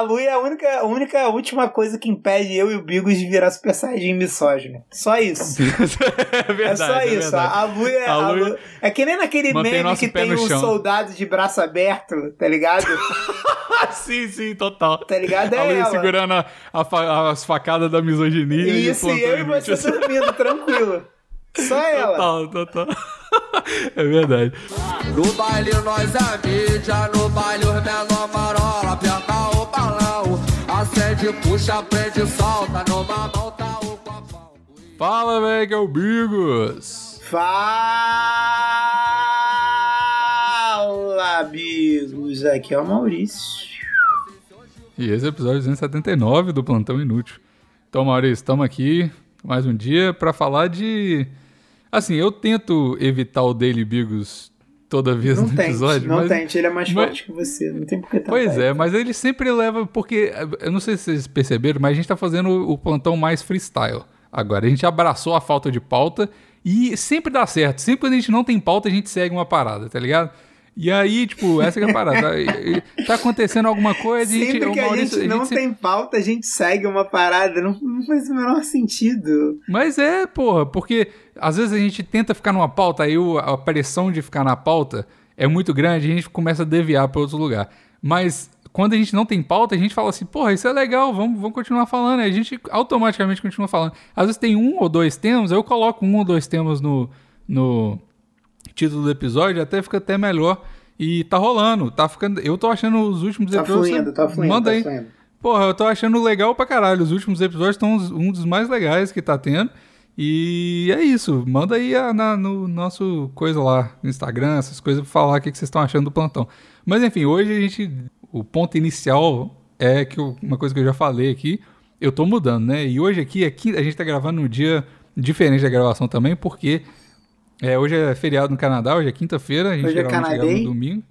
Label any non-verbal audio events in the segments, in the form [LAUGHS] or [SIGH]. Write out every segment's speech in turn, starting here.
a Lu é a única, a única última coisa que impede eu e o Bigos de virar Super Saiyajin misógino. Só isso. [LAUGHS] é verdade. É só é isso. verdade. a Lu é. A a Lu Lu- é que nem naquele mantém meme que tem um chão. soldado de braço aberto, tá ligado? [LAUGHS] Sim, sim, total. Tá ligado? a Lu É ela. segurando a- a fa- as facadas da misoginia. e Isso, o e eu e você dormindo, tranquilo. Só [LAUGHS] ela. Total, total. é verdade. No baile nós é mídia, no baile os menor marola, puxa, prende, solta, numa mão tá o copão. Fala, velho, que é o Bigos. Fala, Bigos. Aqui é o Maurício. E esse é o episódio 279 do Plantão Inútil. Então, Maurício, estamos aqui mais um dia para falar de. Assim, eu tento evitar o Daily Bigos toda vez Não no tente, episódio. não mas... tente. Ele é mais mas- forte que você. Não tem por que tentar. Pois é, mas ele sempre leva. Porque, eu não sei se vocês perceberam, mas a gente tá fazendo o plantão mais freestyle. Agora, a gente abraçou a falta de pauta e sempre dá certo. Sempre quando a gente não tem pauta, a gente segue uma parada, tá ligado? E aí, tipo, essa que é a parada. [LAUGHS] E- e tá acontecendo alguma coisa, a gente, Sempre o que a Maurício- gente não sempre- tem pauta, a gente segue uma parada. Não, não faz o menor sentido. Mas é, porra, porque às vezes a gente tenta ficar numa pauta, aí a pressão de ficar na pauta é muito grande e a gente começa a desviar para outro lugar. Mas quando a gente não tem pauta, a gente fala assim, porra, isso é legal, vamos, vamos continuar falando. Aí a gente automaticamente continua falando. Às vezes tem um ou dois temas, eu coloco um ou dois temas no, no título do episódio, até fica até melhor. E tá rolando, tá ficando. Eu tô achando os últimos Tá episódios. fluindo, tá fluindo. Manda tá aí. fluindo. Porra, eu tô achando legal pra caralho. Os últimos episódios estão um dos mais legais que tá tendo. E é isso. Manda aí a- na- no nosso coisa lá, no Instagram, essas coisas, pra falar o que, que vocês estão achando do plantão. Mas enfim, hoje a gente. O ponto inicial é que eu- uma coisa que eu já falei aqui, eu tô mudando, né? E hoje aqui, aqui a gente tá gravando num dia diferente da gravação também, porque é, hoje é feriado no Canadá, hoje é quinta-feira, a gente Hoje é Day? no domingo.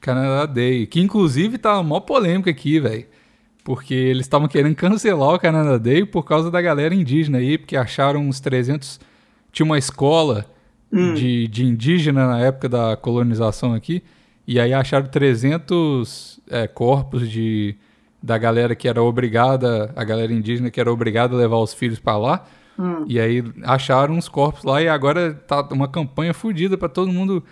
Canadá Day, que inclusive tá uma maior polêmica aqui, velho. Porque eles estavam querendo cancelar o Canada Day por causa da galera indígena aí, porque acharam uns 300. Tinha uma escola de, de indígena na época da colonização aqui, e aí acharam 300 é, corpos de, da galera que era obrigada, a galera indígena que era obrigada a levar os filhos pra lá. E aí acharam uns corpos lá e agora tá uma campanha fodida pra todo mundo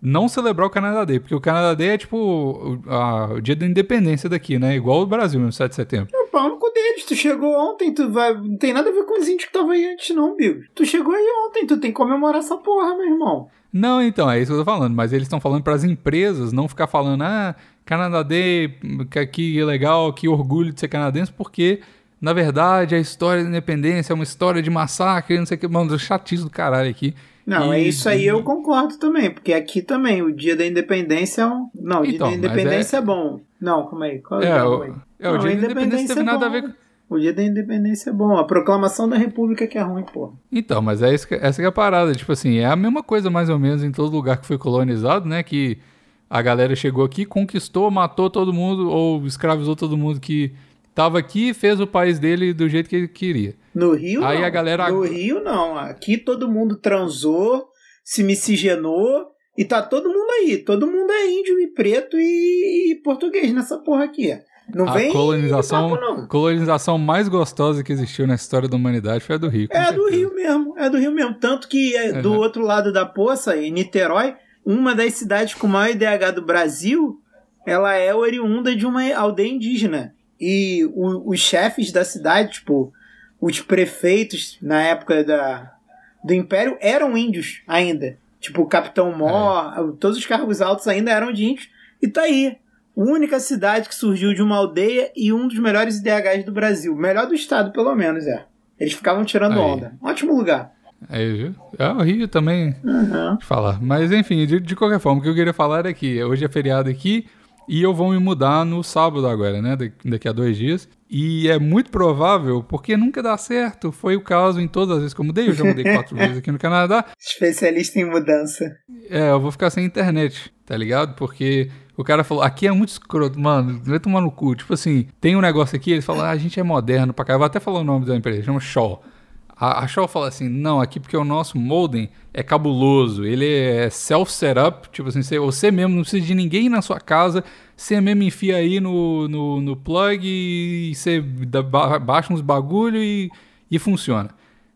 não celebrar o Canadá Day, porque o Canadá Day é tipo o, a- o dia da independência daqui, né? Igual o Brasil no 7 de setembro. É pau no cu deles. Tu chegou ontem, tu vai. Não tem nada a ver com os índios que tava aí antes, não, Bill. Tu chegou aí ontem, tu tem que comemorar essa porra, meu irmão. Não, então, é isso que eu tô falando, mas eles estão falando para as empresas não ficar falando, ah, Canadá Day, que, que legal, que orgulho de ser canadense, porque, na verdade, a história da independência é uma história de massacre, não sei o que, mano, chatice do caralho aqui. Não, E- é isso aí eu concordo também, porque aqui também o dia da independência é um. Não, o dia Então, da mas independência é... bom. Não, calma aí. Qual É, é, o, é, o Não, dia da independência teve é nada a ver com... O dia da independência é bom. A proclamação da república que é ruim, porra. Então, mas é isso que, essa que é a parada. Tipo assim, é a mesma coisa mais ou menos em todo lugar que foi colonizado, né? Que a galera chegou aqui, conquistou, matou todo mundo ou escravizou todo mundo que tava aqui e fez o país dele do jeito que ele queria. No Rio, Aí não. a galera- No Rio, não. Aqui todo mundo transou, se miscigenou e tá todo mundo aí. Todo mundo é índio e preto e, e português nessa porra aqui. Não A vem colonização, papo, colonização mais gostosa que existiu na história da humanidade foi a do Rio. É do certeza. Rio mesmo, é do Rio mesmo. Tanto que é, do Uhum. outro lado da poça, em Niterói, uma das cidades com maior IDH do Brasil, ela é oriunda de uma aldeia indígena. E o- os chefes da cidade, tipo, os prefeitos na época da, do Império eram índios ainda. Tipo, o Capitão Mor, todos os cargos altos ainda eram de índios. E tá aí. Única cidade que surgiu de uma aldeia e um dos melhores IDHs do Brasil. Melhor do estado, pelo menos, é. Eles ficavam tirando Aí. onda. Ótimo lugar. Aí, viu? É o Rio também, Uhum. falar. Mas enfim, de, de qualquer forma, o que eu queria falar é que hoje é feriado aqui e eu vou me mudar no sábado agora, né? Da- Daqui a dois dias. E é muito provável, porque nunca dá certo. Foi o caso em todas as vezes que eu mudei. Eu já mudei quatro [LAUGHS] vezes aqui no Canadá. Especialista em mudança. É, eu vou ficar sem internet, tá ligado? Porque o cara falou, aqui é muito escroto, mano, vai tomar no cu. Tipo assim, tem um negócio aqui, eles falam, ah, a gente é moderno pra cá. Eu vou até falar o nome da empresa, chama Shaw. A, a Shaw fala assim, não, aqui porque o nosso modem é cabuloso, ele é self-setup, tipo assim, você, você mesmo não precisa de ninguém na sua casa, você mesmo enfia aí no, no, no plug e você baixa uns bagulho e, e funciona.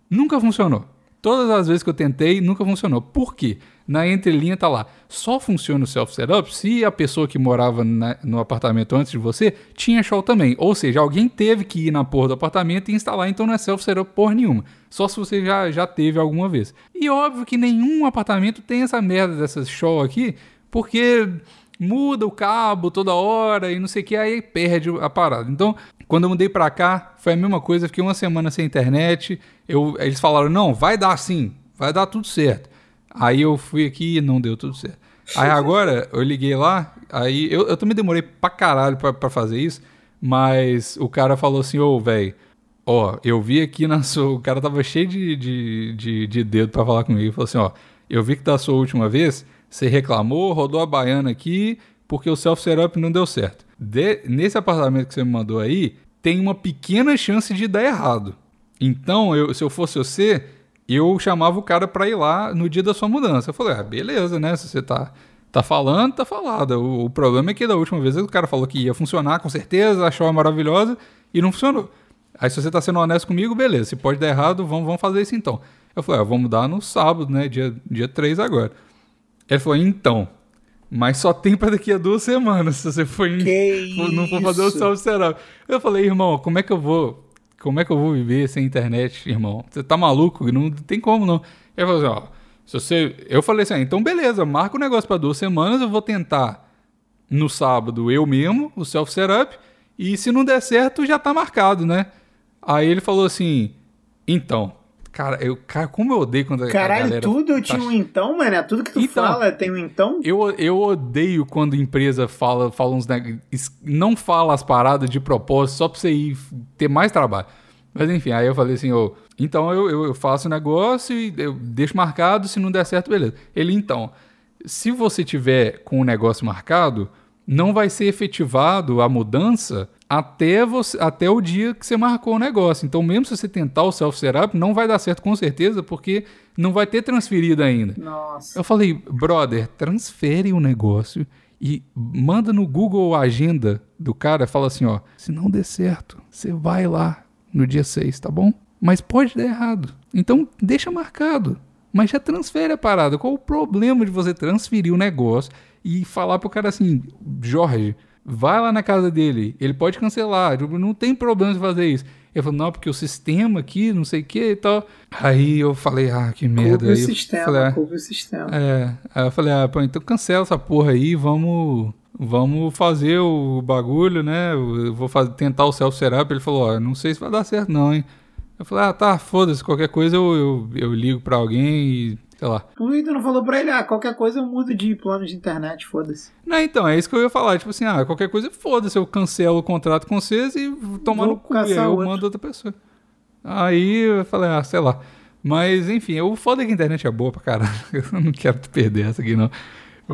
Nunca funcionou. Todas as vezes que eu tentei, nunca funcionou. Por quê? Na entrelinha tá lá. Só funciona o self-setup se a pessoa que morava na- no apartamento antes de você tinha show também. Ou seja, alguém teve que ir na porra do apartamento e instalar, então não é self-setup porra nenhuma. Só se você já, já teve alguma vez. E óbvio que nenhum apartamento tem essa merda dessas show aqui, porque muda o cabo toda hora e não sei o que, aí perde a parada. Então, quando eu mudei pra cá, foi a mesma coisa, fiquei uma semana sem internet, eu, eles falaram, não, vai dar sim, vai dar tudo certo. Aí eu fui aqui e não deu tudo certo. Aí [LAUGHS] agora, eu liguei lá, aí eu, eu também demorei pra caralho pra, pra fazer isso, mas o cara falou assim, ô, velho, Ó, eu vi aqui na sua. [LAUGHS] O cara tava cheio de, de, de, de dedo pra falar comigo. Falou assim: ó, eu vi que da sua última vez, você reclamou, rodou a baiana aqui, porque o self-setup não deu certo. De- nesse apartamento que você me mandou aí, tem uma pequena chance de dar errado. Então, eu, se eu fosse você, eu chamava o cara pra ir lá no dia da sua mudança. Eu falei, ah, beleza, né? Se você tá, tá falando, tá falado. O, o problema é que da última vez o cara falou que ia funcionar com certeza, achou maravilhosa e não funcionou. Aí se você tá sendo honesto comigo, beleza. Se pode dar errado, vamos, vamos fazer isso então. Eu falei, ah, vamos mudar no sábado, né? Dia, dia 3 agora. Ele falou, então. Mas só tem pra daqui a duas semanas se você for, Que for- não for fazer o isso? self-setup. Eu falei, irmão, como é que eu vou. Como é que eu vou viver sem internet, irmão? Você tá maluco? Não tem como, não. Ele falou assim, ó. Se você... Eu falei assim, ah, então beleza, marca o negócio pra duas semanas, eu vou tentar no sábado eu mesmo, o self-setup, e se não der certo, já tá marcado, né? Aí ele falou assim, então, cara, eu, cara, como eu odeio quando a- a Caralho, galera tudo tá tinha um então, mano. Tudo que tu Então. fala tem um então? eu, eu odeio quando empresa fala, fala uns neg- não fala as paradas de propósito só pra você ir ter mais trabalho. Mas enfim, aí eu falei assim, ô, então eu, eu, eu faço o negócio e eu deixo marcado, se não der certo, beleza. Ele, então, se você tiver com o negócio marcado, não vai ser efetivado a mudança até, você, até o dia que você marcou o negócio. Então, mesmo se você tentar o self-setup, não vai dar certo com certeza, porque não vai ter transferido ainda. Nossa. Eu falei, brother, transfere o negócio e manda no Google a agenda do cara, fala assim, ó, se não der certo, você vai lá no dia 6, tá bom? Mas pode dar errado. Então deixa marcado. Mas já transfere a parada. Qual o problema de você transferir o negócio e falar pro cara assim, Jorge, vai lá na casa dele, ele pode cancelar, tipo, não tem problema de fazer isso. Ele falou, não, porque o sistema aqui, não sei o que e tal. Aí eu falei, ah, que merda. Couve o sistema, falei, ah, o sistema. é, aí eu falei, ah, pô, então cancela essa porra aí, vamos, vamos fazer o bagulho, né? Eu vou fazer, tentar o self-setup. Ele falou, ó, não sei se vai dar certo não, hein? Eu falei, ah, tá, foda-se, qualquer coisa eu, eu, eu ligo pra alguém e, sei lá. Por que tu não falou pra ele, ah, qualquer coisa eu mudo de plano de internet, foda-se. Não, então, é isso que eu ia falar, tipo assim, ah, qualquer coisa, foda-se, eu cancelo o contrato com vocês e tomar Vou no cu, aí eu outro. mando outra pessoa. Aí eu falei, ah, sei lá. Mas, enfim, o foda é que a internet é boa pra caralho. [LAUGHS] Eu não quero perder essa aqui, não.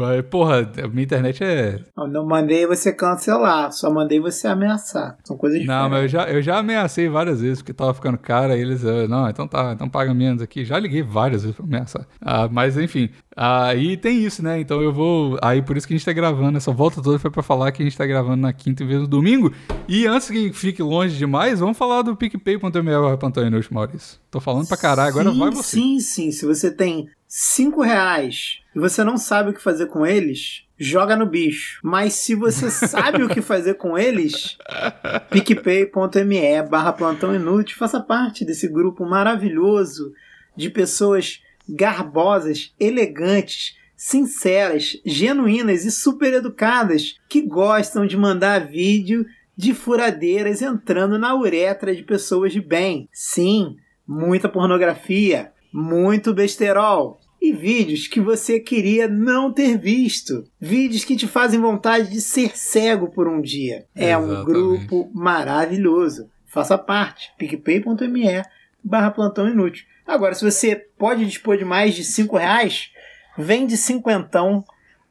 Mas, porra, a minha internet é. Eu não mandei você cancelar, só mandei você ameaçar. São coisas Não, mas eu diferentes. já, eu já ameacei várias vezes, porque tava ficando cara, aí eles, ah, não, então tá, então paga menos aqui. Já liguei várias vezes pra ameaçar. Ah, mas enfim, aí tem isso, né? Então eu vou. Aí por isso que a gente tá gravando. Essa volta toda foi pra falar que a gente tá gravando na quinta em vez do domingo. E antes que fique longe demais, vamos falar do PicPay.me barra Plantão Inútil, Maurício. Tô falando pra caralho, agora sim, vai você. Sim, sim. Se você tem 5 reais e você não sabe o que fazer com eles, joga no bicho. Mas se você [LAUGHS] sabe o que fazer com eles, picpay.me barra plantão inútil, faça parte desse grupo maravilhoso de pessoas garbosas, elegantes, sinceras, genuínas e super educadas que gostam de mandar vídeo de furadeiras entrando na uretra de pessoas de bem. Sim, muita pornografia, muito besterol e vídeos que você queria não ter visto. Vídeos que te fazem vontade de ser cego por um dia. É um grupo maravilhoso. Faça parte. picpay.me barra plantão inútil. Agora, se você pode dispor de mais de 5 reais, vem de cinquentão,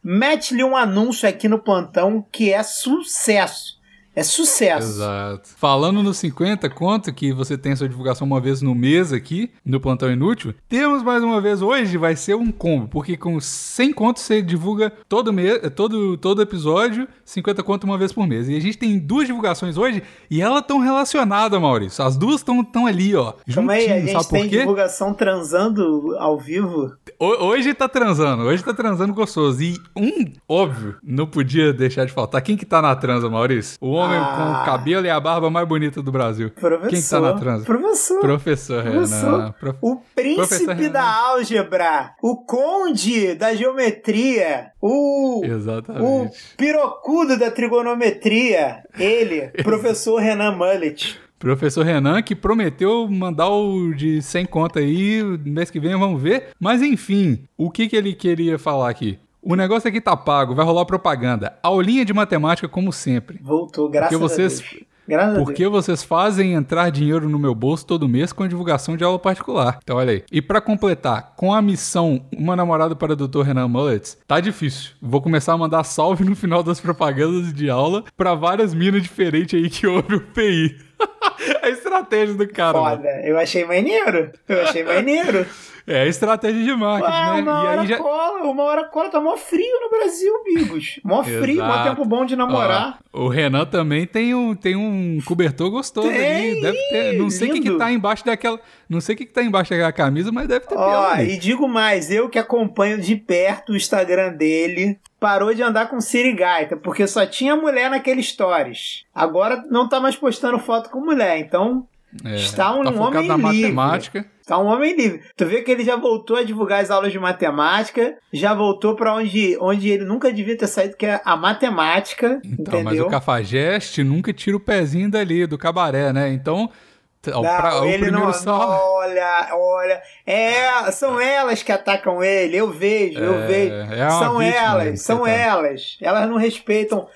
mete-lhe um anúncio aqui no plantão que é sucesso. É sucesso. Exato. Falando nos 50 conto que você tem sua divulgação uma vez no mês aqui, no Plantão Inútil, temos mais uma vez hoje, vai ser um combo, porque com 100 contos você divulga todo mês, todo, todo episódio, 50 conto uma vez por mês. E a gente tem duas divulgações hoje e elas estão relacionadas, Maurício. As duas estão ali, ó. Aí, a gente sabe tem divulgação transando ao vivo. Ho- Hoje tá transando, hoje tá transando gostoso. E um, óbvio, não podia deixar de faltar. Quem que tá na transa, Maurício? O homem Ah. com o cabelo e a barba mais bonita do Brasil. Professor. Quem que tá na transa? Professor. Professor Professor. Renan. Prof- O príncipe Professor da Renan. álgebra, o conde da geometria, o, o Exatamente. pirocudo da trigonometria, ele, [LAUGHS] professor Renan Mullet. Professor Renan, que prometeu mandar o de 100 conta aí, mês que vem vamos ver. Mas enfim, o que, que ele queria falar aqui? O negócio aqui tá pago, vai rolar propaganda. Aulinha de matemática, como sempre. Voltou, graças Porque vocês- a Deus. Graças a Porque Deus. vocês fazem entrar dinheiro no meu bolso todo mês com a divulgação de aula particular. Então, olha aí. E pra completar, com a missão Uma Namorada para o Dr. Renan Mullets, tá difícil. Vou começar a mandar salve no final das propagandas de aula pra várias minas diferentes aí que ouvem o PI. [LAUGHS] a estratégia do cara. mano. Foda, eu achei maneiro. Eu achei maneiro. [LAUGHS] É estratégia de marketing, Ah, né? uma E hora já. cola, uma hora cola, tá mó frio no Brasil, Bigos. Mó frio, mó tempo bom de namorar. Ó, o Renan também tem um, tem um cobertor gostoso Tem, ali. Deve ter. Não sei o que, que tá embaixo daquela. Não sei o que, que tá embaixo daquela camisa, mas deve ter Ó, ali. e digo mais, eu que acompanho de perto o Instagram dele, parou de andar com sirigaita, porque só tinha mulher naquele stories. Agora não tá mais postando foto com mulher, então É, está um tá homem na livre. matemática. tá um homem livre. Tu vê que ele já voltou a divulgar as aulas de matemática, já voltou pra onde, onde ele nunca devia ter saído, que é a matemática, Então, mas entendeu? o Cafajeste nunca tira o pezinho dali, do cabaré, né? Então, Não, pra- o ele não, olha, olha, é, são elas que atacam ele, eu vejo, eu É, vejo. é são vítima, elas, são coitado. elas. Elas não respeitam.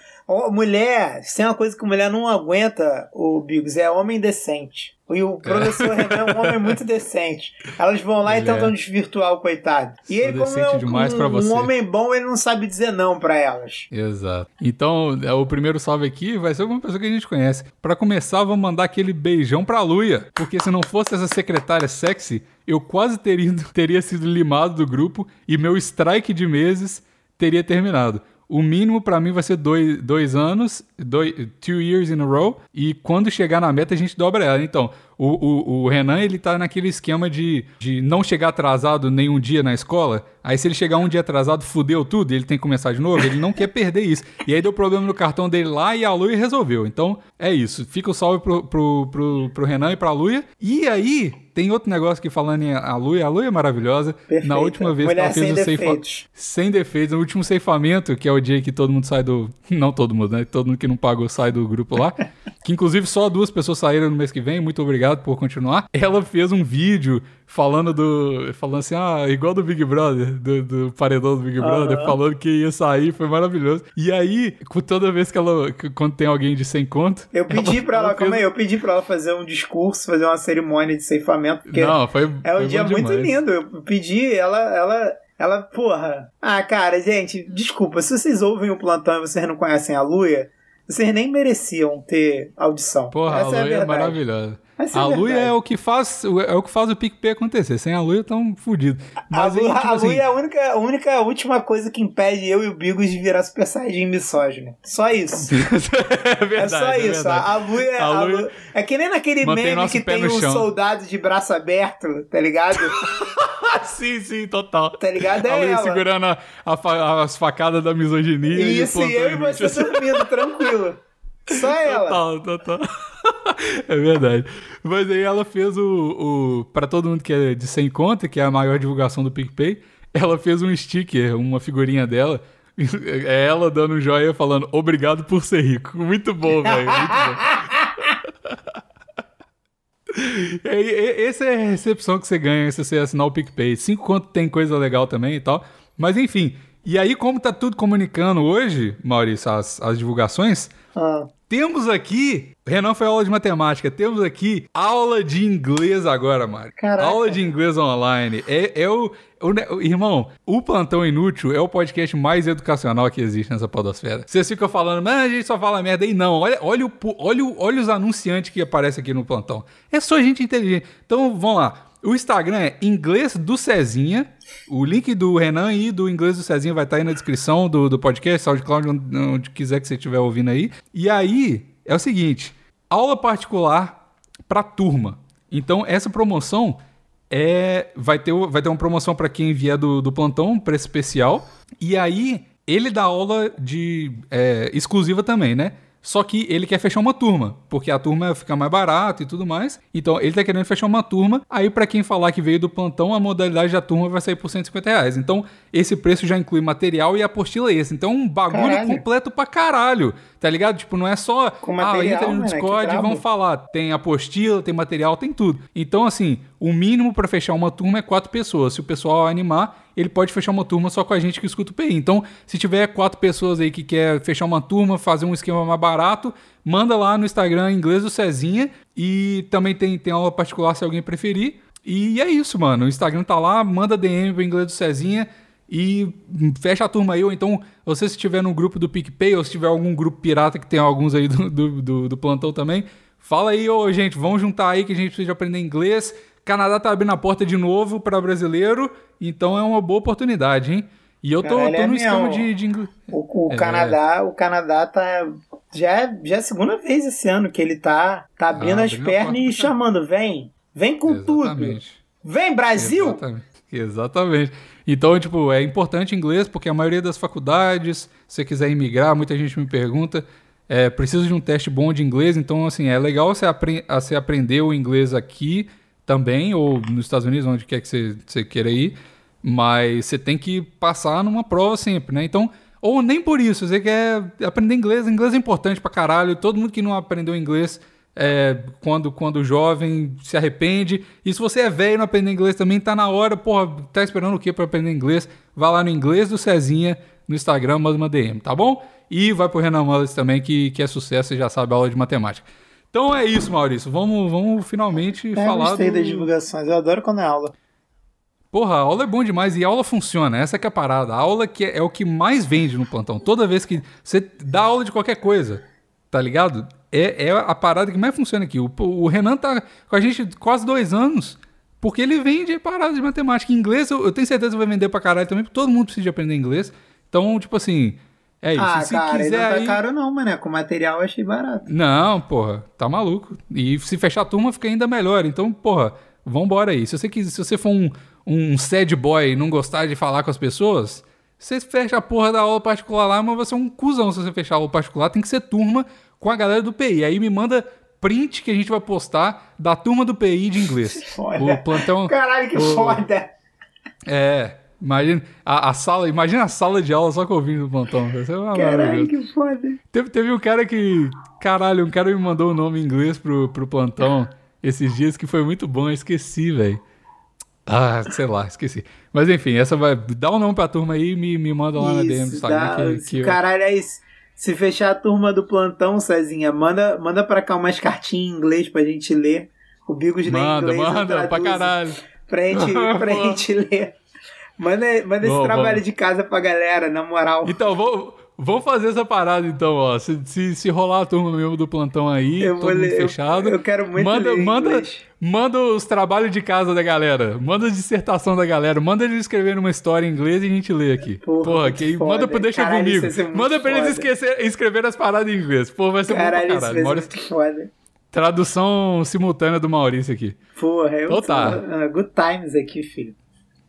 Mulher, se tem uma coisa que mulher não aguenta, o Bigos, é homem decente. E o professor Renan é um homem muito decente. Elas vão lá e é. tentam desvirtuar o coitado. E Sou ele, como é um, um- homem bom, ele não sabe dizer não pra elas. Exato. Então, é, o primeiro salve aqui vai ser alguma pessoa que a gente conhece. Pra começar, vamos mandar aquele beijão pra Luia. Porque se não fosse essa secretária sexy, eu quase teria, [LAUGHS] teria sido limado do grupo e meu strike de meses teria terminado. O mínimo pra mim vai ser dois, dois anos, dois, two years in a row, e quando chegar na meta a gente dobra ela. Então, o, o, o Renan ele tá naquele esquema de, de não chegar atrasado nenhum dia na escola. Aí se ele chegar um dia atrasado, fudeu tudo, e ele tem que começar de novo, ele não quer perder isso. E aí deu problema no cartão dele lá e a Luia resolveu. Então, é isso. Fica o salve pro, pro, pro, pro Renan e pra Luia. E aí, tem outro negócio que falando em a Luia, a Luia é maravilhosa. Perfeita. Na última vez que Mulher ela fez o ceifa... defeitos. Sem defeitos. No último ceifamento, que é o dia que todo mundo sai do. [LAUGHS] Não todo mundo, né? Todo mundo que não pagou sai do grupo lá. que inclusive só duas pessoas saíram no mês que vem. Muito obrigado por continuar. Ela fez um vídeo falando do. Falando assim, ah, igual do Big Brother, do, do paredão do Big Brother, Aham. falando que ia sair, foi maravilhoso. E aí, toda vez que ela. Quando tem alguém de 100 conto. Eu pedi pra ela, fez- calma aí, eu pedi pra ela fazer um discurso, fazer uma cerimônia de ceifamento, porque Não, foi. É um dia muito lindo. Eu pedi, ela, ela, ela, porra. Ah, cara, gente, desculpa, se vocês ouvem o plantão e vocês não conhecem a Luia, vocês nem mereciam ter audição. Porra, Essa a é a Luia é, verdade. maravilhosa. É a a Luia verdade. é o que faz é o que faz o PicPay acontecer. Sem a Luia, tão fudido. A, aí, tipo a assim, Luia é a única, a única última coisa que impede eu e o Bigos de virar Super Saiyajin misógino. Só isso. [LAUGHS] é verdade. é só é isso. verdade. a Luia, A a Luia é que nem naquele meme que tem um chão. soldado de braço aberto, tá ligado? [LAUGHS] sim, sim, total. Tá ligado? a É Luia ela. segurando a- a as facadas da misoginia. Isso, e e eu e você dormindo, tranquilo. [LAUGHS] Só ela. Total, total. [LAUGHS] é verdade. Mas aí ela fez o, o. Pra todo mundo que é de 100 conta, que é a maior divulgação do PicPay, ela fez um sticker, uma figurinha dela. [LAUGHS] É ela dando um joia falando obrigado por ser rico. Muito bom, velho. Muito bom. [LAUGHS] Essa é a recepção que você ganha se você assinar o PicPay. Cinco conto tem coisa legal também e tal. Mas enfim. E aí, como tá tudo comunicando hoje, Maurício, as, as divulgações, Ah, Temos aqui. Renan foi aula de matemática. Temos aqui aula de inglês agora, Mário. Caraca. Aula de inglês online. É, é o, o Irmão, o Plantão Inútil é o podcast mais educacional que existe nessa podosfera. Vocês ficam falando, mas a gente só fala merda aí. Não, olha, olha, o, olha, olha os anunciantes que aparecem aqui no Plantão. É só gente inteligente. Então, vamos lá. O Instagram é Inglês do Cezinha. O link do Renan e do Inglês do Cezinha vai estar aí na descrição do, do podcast, SoundCloud, onde, onde quiser que você estiver ouvindo aí. E aí, é o seguinte: aula particular para turma. Então, essa promoção é vai ter, vai ter uma promoção para quem vier do, do plantão, preço especial. E aí, ele dá aula de é, exclusiva também, né? Só que ele quer fechar uma turma, porque a turma fica mais barata e tudo mais. Então ele tá querendo fechar uma turma. Aí, pra quem falar que veio do plantão, a modalidade da turma vai sair por 150 reais. Então, esse preço já inclui material e apostila esse. Então, um bagulho Caralho. completo pra caralho. Tá ligado? Tipo, não é só. Com ah, material, entra no? Que Discord e vão falar. Tem apostila, tem material, tem tudo. Então, assim, o mínimo pra fechar uma turma é quatro pessoas. Se o pessoal animar, ele pode fechar uma turma só com a gente que escuta o PI. Então, se tiver quatro pessoas aí que quer fechar uma turma, fazer um esquema mais barato, manda lá no Instagram inglês do Cezinha. E também tem, tem aula particular se alguém preferir. E é isso, mano. O Instagram tá lá, manda DM pro inglês do Cezinha e fecha a turma aí, ou então você se estiver no grupo do PicPay, ou se tiver algum grupo pirata, que tem alguns aí do, do, do- do plantão também, fala aí, ô gente, vamos juntar aí que a gente precisa aprender inglês. Canadá tá abrindo a porta de novo para brasileiro, então é uma boa oportunidade, hein? E eu tô, Caralho, tô é no esquema mesmo. de, de inglês. O, o É. Canadá, o Canadá tá. Já, é- já é a segunda vez esse ano que ele tá, tá abrindo Ah, as pernas e chamando. Vem! Vem com tudo! Exatamente. Vem, Brasil! Exatamente. Exatamente. Então, tipo, é importante inglês porque a maioria das faculdades, se você quiser imigrar, muita gente me pergunta, é, precisa de um teste bom de inglês, então, assim, é legal você, apre você aprender o inglês aqui também, ou nos Estados Unidos, onde quer que você, você queira ir, mas você tem que passar numa prova sempre, né? Então, ou nem por isso, você quer aprender inglês, inglês é importante pra caralho, todo mundo que não aprendeu inglês é, quando, quando jovem se arrepende. E se você é velho e não aprender inglês também, tá na hora, porra, tá esperando o quê pra aprender inglês? Vai lá no inglês do Cezinha no Instagram, manda uma DM, tá bom? E vai pro Renan Mullis também, que, que é sucesso e já sabe a aula de matemática. Então é isso, Maurício. Vamos, vamos finalmente É, falar gostei do... das divulgações, eu adoro quando é aula. Porra, a aula é bom demais e a aula funciona. Essa que é a parada. A aula que é, é o que mais vende no plantão. Toda vez que você dá aula de qualquer coisa, tá ligado? É, é a parada que mais funciona aqui. O, o Renan tá com a gente quase dois anos porque ele vende parada de matemática. Inglês, eu, eu tenho certeza que vai vender pra caralho também, porque todo mundo precisa de aprender inglês. Então, tipo assim, é isso. ah, se cara, quiser não tá aí... caro não, mané. Com material eu achei barato. Não, porra, tá maluco. E se fechar a turma fica ainda melhor. Então, porra, vambora aí. Se você, quiser, se você for um, um sad boy e não gostar de falar com as pessoas, você fecha a porra da aula particular lá, mas você é um cuzão se você fechar a aula particular. Tem que ser turma com a galera do PI. Aí me manda print que a gente vai postar da turma do PI de inglês. [LAUGHS] Foda. O plantão. Caralho, que o- foda! É. Imagina a, a sala, imagina a sala de aula só com ouvindo do plantão. Ser uma Caralho, que foda! Teve, teve um cara que. Caralho, um cara me mandou o nome em inglês pro, pro plantão esses dias que foi muito bom, eu esqueci, velho. Ah, sei lá, esqueci. Mas enfim, essa vai. Dá um nome pra turma aí e me, me manda lá na DM do Isso, Instagram dá, que, que eu- caralho, é isso. Se fechar a turma do plantão, Cezinha, manda, manda pra cá umas cartinhas em inglês pra gente ler. O Bigos lê Manda, inglês. eu manda, pra caralho. Pra gente, [LAUGHS] pra gente ler. Manda, manda esse Bom, trabalho vamos. de casa pra galera, na moral. Então, vou, vamos fazer essa parada então, ó. Se, se, se rolar a turma mesmo do plantão aí, Eu todo vou ler, eu- fechado. eu quero muito manda, ler manda, inglês. Manda os trabalhos de casa da galera. Manda a dissertação da galera. Manda eles escreverem uma história em inglês e a gente lê aqui. Porra, Porra, que manda pro Deixa Caralho, Comigo. Manda pra eles foda. esquecer, escrever as paradas em inglês. Pô, vai ser Caralho, bom pra caralho. muito foda. Tradução simultânea do Maurício aqui. Porra, eu Então tá. tô- ah, good times aqui, filho.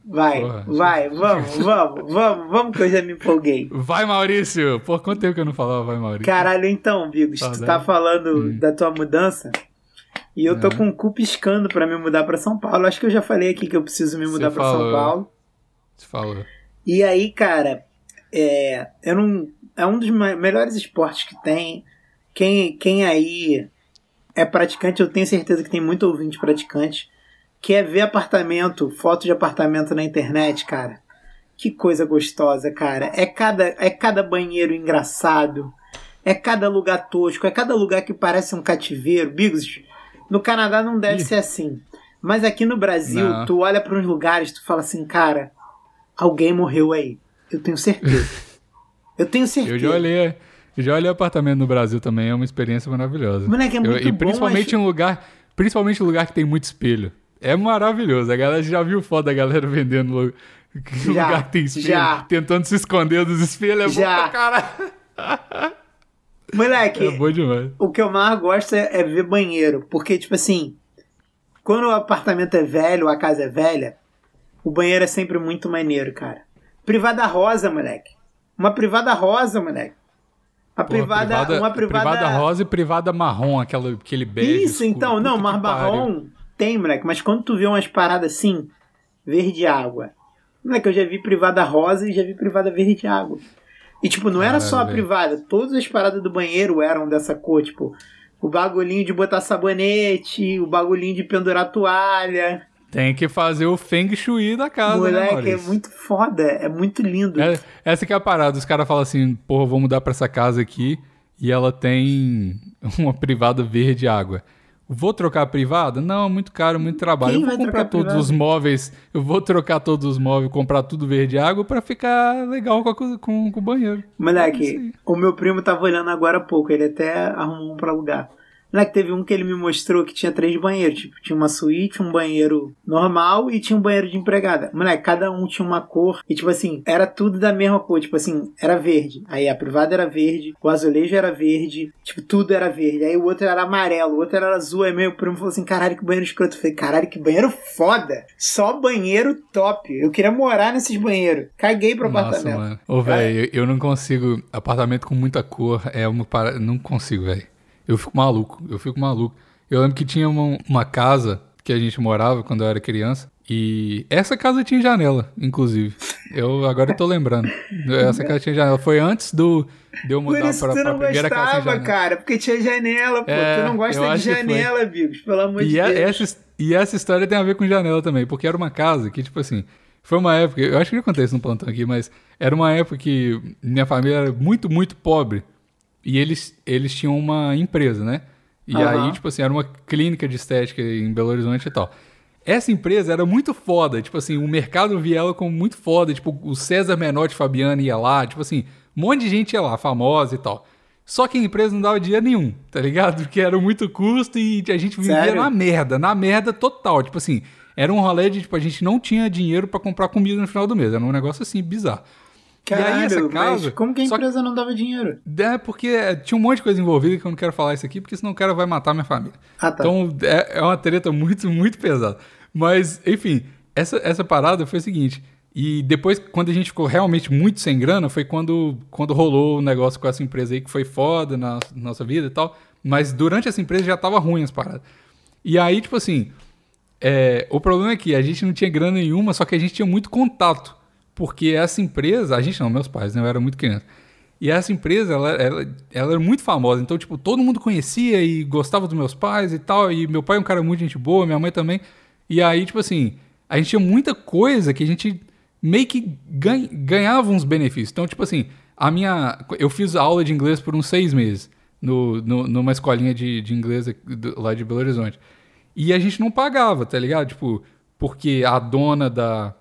Vai, Porra. vai, vamos, vamos, vamos, vamos que eu já me empolguei. Vai, Maurício! Pô, quanto tempo que eu não falava vai, Maurício? Caralho, então, Bigos, tu Saudade. tá falando Hum. da tua mudança e eu tô É. com o cu piscando pra me mudar pra São Paulo. Acho que eu já falei aqui que eu preciso me Você mudar pra São. Paulo. Você falou. E aí, cara, é, eu não, é um dos me- melhores esportes que tem. Quem, quem aí é praticante, eu tenho certeza que tem muito ouvinte praticante, que é ver apartamento, foto de apartamento na internet, cara. Que coisa gostosa, cara. É cada, é cada banheiro engraçado. É cada lugar tosco, é cada lugar que parece um cativeiro. Bigos, no Canadá não deve Ih. ser assim. Mas aqui no Brasil, Não. tu olha para uns lugares, tu fala assim, cara, alguém morreu aí. Eu tenho certeza. [LAUGHS] Eu tenho certeza. Eu já olhei, eu já olhei apartamento no Brasil também, é uma experiência maravilhosa. Moleque, é Eu- muito e bom, principalmente mas- em lugar, principalmente em lugar que tem muito espelho. É maravilhoso. A galera já viu foto da galera vendendo [LAUGHS] Já, lugar que tem espelho, já. tentando se esconder dos espelhos. É Já. bom pra caralho. [LAUGHS] Moleque, É bom demais. o que eu mais gosto é, é ver banheiro. Porque, tipo assim, quando o apartamento é velho, a casa é velha, o banheiro é sempre muito maneiro, cara. Privada rosa, moleque. Uma privada rosa, moleque. A Pô, privada, uma privada... rosa e privada marrom, aquela, aquele bege. Isso, escuro. então, não, Puta mar marrom tem, moleque. Mas quando tu vê umas paradas assim, verde água. Moleque, eu já vi privada rosa e já vi privada verde água. E, tipo, não era Caralho, só a privada. Todas as paradas do banheiro eram dessa cor, tipo... O bagulhinho de botar sabonete, o bagulhinho de pendurar toalha. Tem que fazer o feng shui da casa, né, Moleque, é muito foda. É muito lindo. É, essa que é a parada. Os caras falam assim, porra, vou mudar pra essa casa aqui e ela tem [LAUGHS] uma privada verde água. Vou trocar a privada? Não, é muito caro, muito trabalho. Quem eu vou comprar todos privada? os móveis, eu vou trocar todos os móveis, comprar tudo verde água pra ficar legal com, a co- com, com o banheiro. É Moleque, aí. o meu primo tava olhando agora há pouco, ele até arrumou um pra alugar. Moleque, teve um que ele me mostrou que tinha três banheiros. Tipo, tinha uma suíte, um banheiro normal e tinha um banheiro de empregada. Moleque, cada um tinha uma cor. E, tipo assim, era tudo da mesma cor. Tipo assim, era verde. Aí a privada era verde, o azulejo era verde. Tipo, tudo era verde. Aí o outro era amarelo, o outro era azul. Aí meu primo falou assim: caralho, que banheiro escroto. Eu falei, caralho, que banheiro foda. Só banheiro top. Eu queria morar nesses banheiros. Caguei pro Nossa, apartamento. mano. Ô, velho, eu, eu não consigo. Apartamento com muita cor é uma parada. Não consigo, velho. Eu fico maluco. Eu fico maluco. Eu lembro que tinha uma, uma casa que a gente morava quando eu era criança. E essa casa tinha janela, inclusive. Eu agora tô lembrando. Essa casa tinha janela. Foi antes do, de eu Por mudar isso pra, tu pra não casa gostava, janela. cara, porque tinha janela, pô. É, tu não gosta de janela, Bigos, pelo amor de E, a- Deus. essa, e essa história tem a ver com janela também, porque era uma casa que, tipo assim, foi uma época, eu acho que já contei isso no plantão aqui, mas era uma época que minha família era muito, muito pobre e eles, eles tinham uma empresa, né? E Aham. aí, tipo assim, era uma clínica de estética em Belo Horizonte e tal. Essa empresa era muito foda, tipo assim, o mercado via ela como muito foda, tipo, o César Menotti Fabiano ia lá, tipo assim, um monte de gente ia lá, famosa e tal. Só que a empresa não dava dinheiro nenhum, tá ligado? Porque era muito custo e a gente vivia Sério? na merda, na merda total. Tipo assim, era um rolê de, tipo, a gente não tinha dinheiro pra comprar comida no final do mês. Era um negócio assim, bizarro. Caralho, e aí essa casa... como que a empresa não dava dinheiro? É porque tinha um monte de coisa envolvida que eu não quero falar isso aqui, porque senão o cara vai matar minha família. Ah, tá. Então é, é uma treta muito, muito pesada. Mas, enfim, essa, essa parada foi o seguinte. E depois, quando a gente ficou realmente muito sem grana, foi quando, quando rolou o negócio com essa empresa aí, que foi foda na nossa vida e tal. Mas durante essa empresa já tava ruim as paradas. E aí, tipo assim, é, o problema é que a gente não tinha grana nenhuma, só que a gente tinha muito contato. Porque essa empresa, a gente não, meus pais, né? Eu era muito criança. E essa empresa, ela, ela, ela era muito famosa. Então, tipo, todo mundo conhecia e gostava dos meus pais e tal. E meu pai é um cara muito gente boa, minha mãe também. E aí, tipo assim, a gente tinha muita coisa que a gente meio que ganha, ganhava uns benefícios. Então, tipo assim, a minha. Eu fiz aula de inglês por uns seis meses no, no, numa escolinha de, de inglês lá de Belo Horizonte. E a gente não pagava, tá ligado? Tipo, porque a dona da.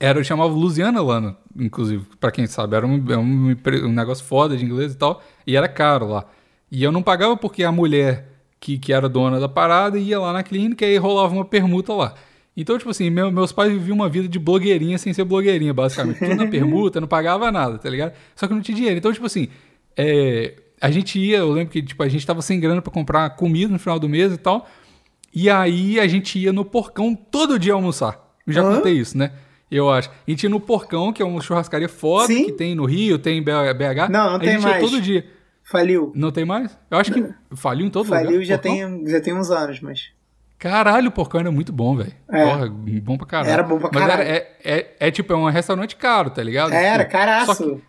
Era, eu chamava Luciana Lana, inclusive, pra quem sabe. Era um, é um, um negócio foda de inglês e tal. E era caro lá. E eu não pagava porque a mulher que, que era dona da parada ia lá na clínica e aí rolava uma permuta lá. Então, tipo assim, meu- meus pais viviam uma vida de blogueirinha sem ser blogueirinha, basicamente. Tudo na [LAUGHS] permuta, não pagava nada, tá ligado? Só que não tinha dinheiro. Então, tipo assim, é, a gente ia, eu lembro que tipo, a gente tava sem grana pra comprar comida no final do mês e tal. E aí a gente ia no porcão todo dia almoçar. Eu já Hã? contei isso, né? Eu acho. A gente ia no porcão, que é uma churrascaria foda Sim. que tem no Rio, tem em BH. Não, não a tem gente mais. ia todo dia. Faliu. Não tem mais? Eu acho que faliu em todo Faliu lugar. já Porcão? tem, já tem uns anos, mas. Caralho, o porcão era muito bom, velho. É. Porra, bom pra caralho. Era bom pra Mas caralho. era, é, é, é tipo, é um restaurante caro, tá ligado? Era, Tipo, caraço.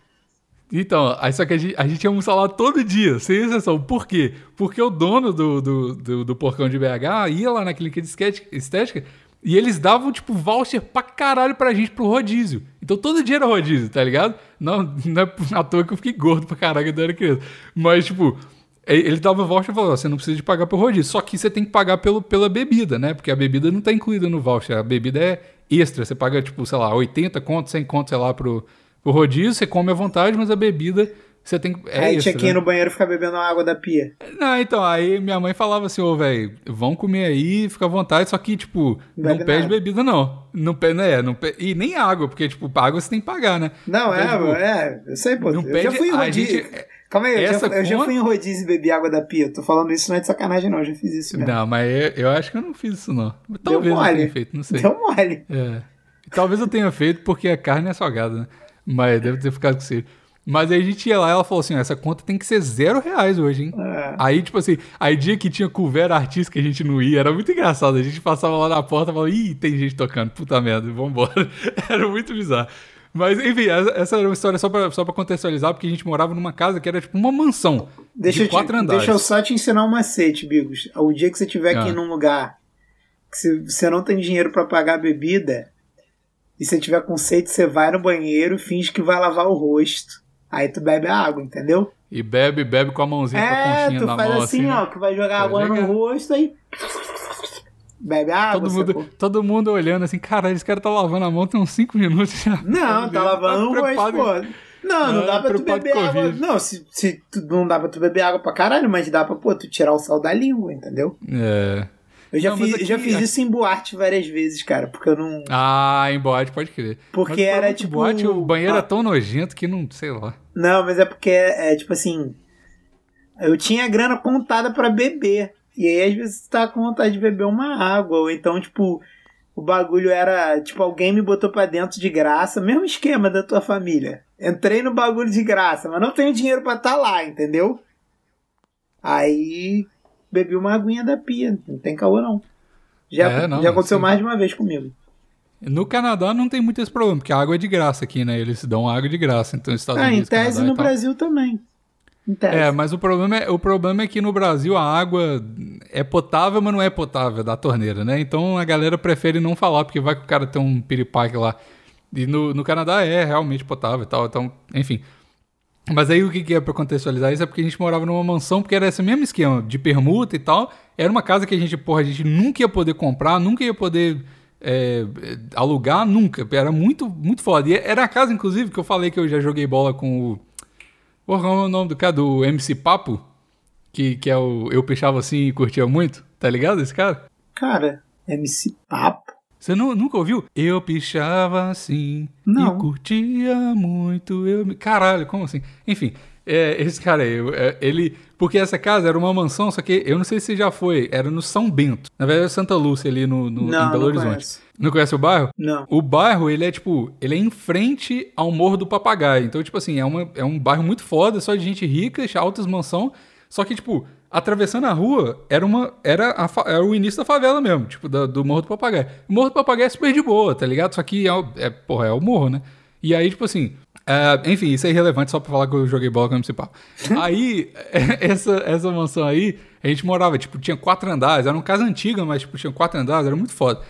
Então, aí só que a gente, a gente ia almoçar lá todo dia, sem exceção. Por quê? Porque o dono do, do, do, do porcão de BH ia lá na clínica de estética E eles davam, tipo, voucher pra caralho pra gente pro rodízio. Então todo dia era rodízio, tá ligado? Não, não é [LAUGHS] à toa que eu fiquei gordo pra caralho quando eu era criança. Mas, tipo, ele dava voucher e falou: você não precisa de pagar pelo rodízio. Só que você tem que pagar pelo, pela bebida, né? Porque a bebida não tá incluída no voucher. A bebida é extra. Você paga, tipo, sei lá, 80 conto, 100 conto, sei lá, pro, pro rodízio. Você come à vontade, mas a bebida você tem que. É Aí extra, tinha que ir né? no banheiro e ficar bebendo a água da pia. Não, então, aí minha mãe falava assim, ô, velho, vão comer aí, fica à vontade, só que, tipo, não Bebe pede nada. bebida, não. Não pede, né? Não pe- E nem água, porque, tipo, água você tem que pagar, né? Não, é, Então, tipo, é, eu sei, pô. não eu já pede- fui em rodízio. gente- Calma aí, eu, já, eu já conta- fui em rodízio e bebi água da pia. Tô falando isso não é de sacanagem, não. Eu já fiz isso mesmo. Não, mas eu, eu acho que eu não fiz isso, não. Talvez eu mole. tenha feito, não sei. Deu mole. É. Talvez eu tenha feito porque a carne é salgada, né? Mas deve ter ficado com você. Mas aí a gente ia lá e ela falou assim: essa conta tem que ser zero reais hoje, hein? É. Aí, tipo assim, aí dia que tinha couvera artista que a gente não ia, era muito engraçado. A gente passava lá na porta e falava, ih, tem gente tocando, puta merda, vambora. [LAUGHS] Era muito bizarro. Mas, enfim, essa era uma história só pra, só pra contextualizar, porque a gente morava numa casa que era tipo uma mansão Deixa, de eu te- quatro andares. deixa eu só te ensinar um macete, Bigos. O dia que você tiver Ah. aqui num lugar que se- você não tem dinheiro pra pagar a bebida e você tiver com sede, você vai no banheiro, finge que vai lavar o rosto. Aí tu bebe a água, entendeu? E bebe, bebe com a mãozinha, com a É, conchinha tu na faz mão, assim, assim. né? ó, que vai jogar Tá água no rosto aí. Bebe água. Todo mundo, sacou? todo mundo olhando assim, cara, esse cara tá lavando a mão tem uns 5 minutos já. Não, [LAUGHS] tá lavando o rosto, pô. Não, não Ah, dá pra tu beber água. Não, se, se tu, não dá pra tu beber água pra caralho, mas dá pra, pô, tu tirar o sal da língua, entendeu? É. Eu já, Não, fiz, aqui- já fiz isso em boate várias vezes, cara, porque eu não. Ah, em boate, pode crer. Porque Mas era é tipo- Boate, o banheiro Ah. é tão nojento que não, sei lá. Não, mas é porque é, tipo assim. Eu tinha grana contada pra beber. E aí, às vezes, tu tá com vontade de beber uma água. Ou então, tipo, o bagulho era. Tipo, alguém me botou pra dentro de graça. Mesmo esquema da tua família. Entrei no bagulho de graça, mas não tenho dinheiro pra estar lá, entendeu? Aí. Bebi uma aguinha da pia. Não tem caô, não. Já, É, não, já aconteceu sim. mais de uma vez comigo. No Canadá não tem muito esse problema, porque a água é de graça aqui, né? Eles dão água de graça. Então, Estados Ah, em Unidos, tese Canadá no. Brasil também. Em. É, mas o problema é, o problema é que no Brasil a água é potável, mas não é potável da torneira, né? Então a galera prefere não falar, porque vai que o cara tem um piripaque lá. E no, no Canadá é realmente potável e tal, então, enfim. Mas aí o que, que é pra contextualizar isso é porque a gente morava numa mansão, porque era esse mesmo esquema de permuta e tal. Era uma casa que a gente, porra, a gente nunca ia poder comprar, nunca ia poder é, alugar, nunca. Era muito, muito foda. E era a casa, inclusive, que eu falei que eu já joguei bola com o. Porra, qual é o nome do cara? Do MC Papo? Que, que é o. Eu pichava assim e curtia muito. Tá ligado esse cara? Cara, MC Papo. Você nu- nunca ouviu? Eu pichava assim Não. e curtia muito. Eu me... Caralho, como assim? Enfim, é, esse cara aí, é, ele. Porque essa casa era uma mansão, só que eu não sei se já foi, era no São Bento. Na verdade, é Santa Lúcia, ali no, no- Não, em Belo não Horizonte. conheço. Não conhece o bairro? Não. O bairro, ele é tipo, ele é em frente ao Morro do Papagaio. Então, tipo assim, é, uma, é um bairro muito foda, só de gente rica, altas mansão. Só que, tipo, atravessando a rua era uma era, a era o início da favela mesmo, tipo, da- do Morro do Papagaio. O Morro do Papagaio é super de boa, tá ligado? Só que é, o- é, porra, é o morro, né? E aí, tipo assim, é, enfim, isso é irrelevante só pra falar que eu joguei bola com o MC Papo. [LAUGHS] aí, [LAUGHS] essa, essa mansão aí, a gente morava, tipo, tinha quatro andares, era uma casa antiga, mas, tipo, tinha quatro andares, era muito foda.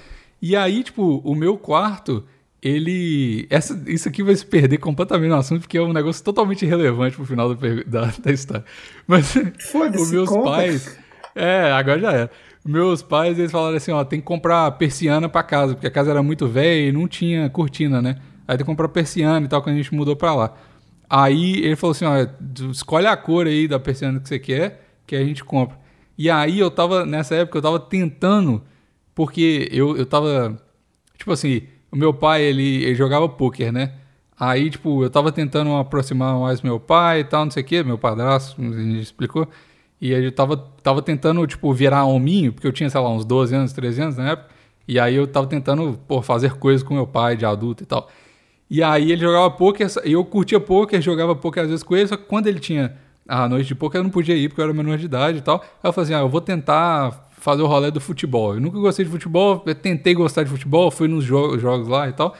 E aí, tipo, o meu quarto, ele. Essa, isso aqui vai se perder completamente no assunto, porque é um negócio totalmente irrelevante pro final da, pergu- [LAUGHS] da, da história. Mas os meus conta. pais. É, agora já era. Meus pais, eles falaram assim: ó, tem que comprar persiana pra casa, porque a casa era muito velha e não tinha cortina, né? Aí tem que comprar persiana e tal, quando a gente mudou pra lá. Aí ele falou assim: ó, escolhe a cor aí da persiana que você quer, que a gente compra. E aí eu tava, nessa época, eu tava tentando, porque eu, eu tava. Tipo assim, o meu pai, ele, ele jogava pôquer, né? Aí, tipo, eu tava tentando aproximar mais meu pai e tal, não sei o quê, meu padrasto, gente explicou. E aí eu tava, tava tentando, tipo, virar hominho, porque eu tinha, sei lá, uns 12 anos, 13 anos na época. E aí eu tava tentando, pô, fazer coisas com meu pai de adulto e tal. E aí ele jogava poker, e eu curtia poker, jogava poker às vezes com ele, só que quando ele tinha a noite de poker eu não podia ir porque eu era menor de idade e tal. Aí eu falei assim, ah, eu vou tentar fazer o rolê do futebol. Eu nunca gostei de futebol, tentei gostar de futebol, fui nos jo- jogos lá e tal.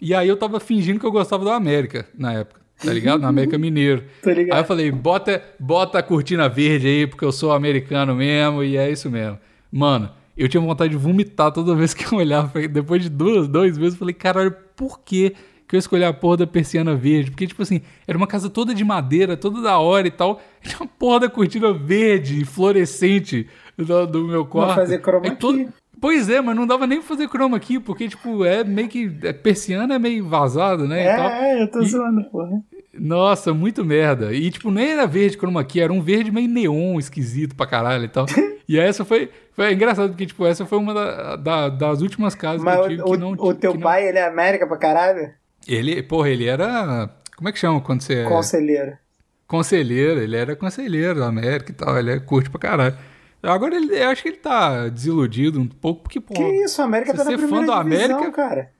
E aí eu tava fingindo que eu gostava do América na época, tá ligado? Na América Mineiro. [LAUGHS] Aí eu falei, bota, bota a cortina verde aí, porque eu sou americano mesmo, e é isso mesmo. Mano, eu tinha vontade de vomitar toda vez que eu olhava. Depois de duas, dois meses, eu falei, caralho, por que que eu escolhi a porra da persiana verde? Porque, tipo assim, era uma casa toda de madeira, toda da hora e tal. Tinha uma porra da cortina verde, fluorescente do, do meu quarto. Vai fazer Aí todo- key. Pois é, mas não dava nem pra fazer chroma aqui, porque, tipo, é meio que. é, persiana é meio vazado, né? É, é, eu tô E- zoando, porra. Nossa, muito merda. E, tipo, nem era verde chroma key, era um verde meio neon, esquisito pra caralho e tal. [LAUGHS] e essa foi, foi engraçado, porque, tipo, essa foi uma da- da- das últimas casas Mas que eu tive o, que não o teu que não- pai, ele é América pra caralho? Ele, porra, ele era... Como é que chama quando você é... Conselheiro. Conselheiro, ele era conselheiro da América e tal, ele é curte pra caralho. Agora, ele, eu acho que ele tá desiludido um pouco, porque, pô... Que isso, a América tá na você é fã primeira do divisão, América- cara.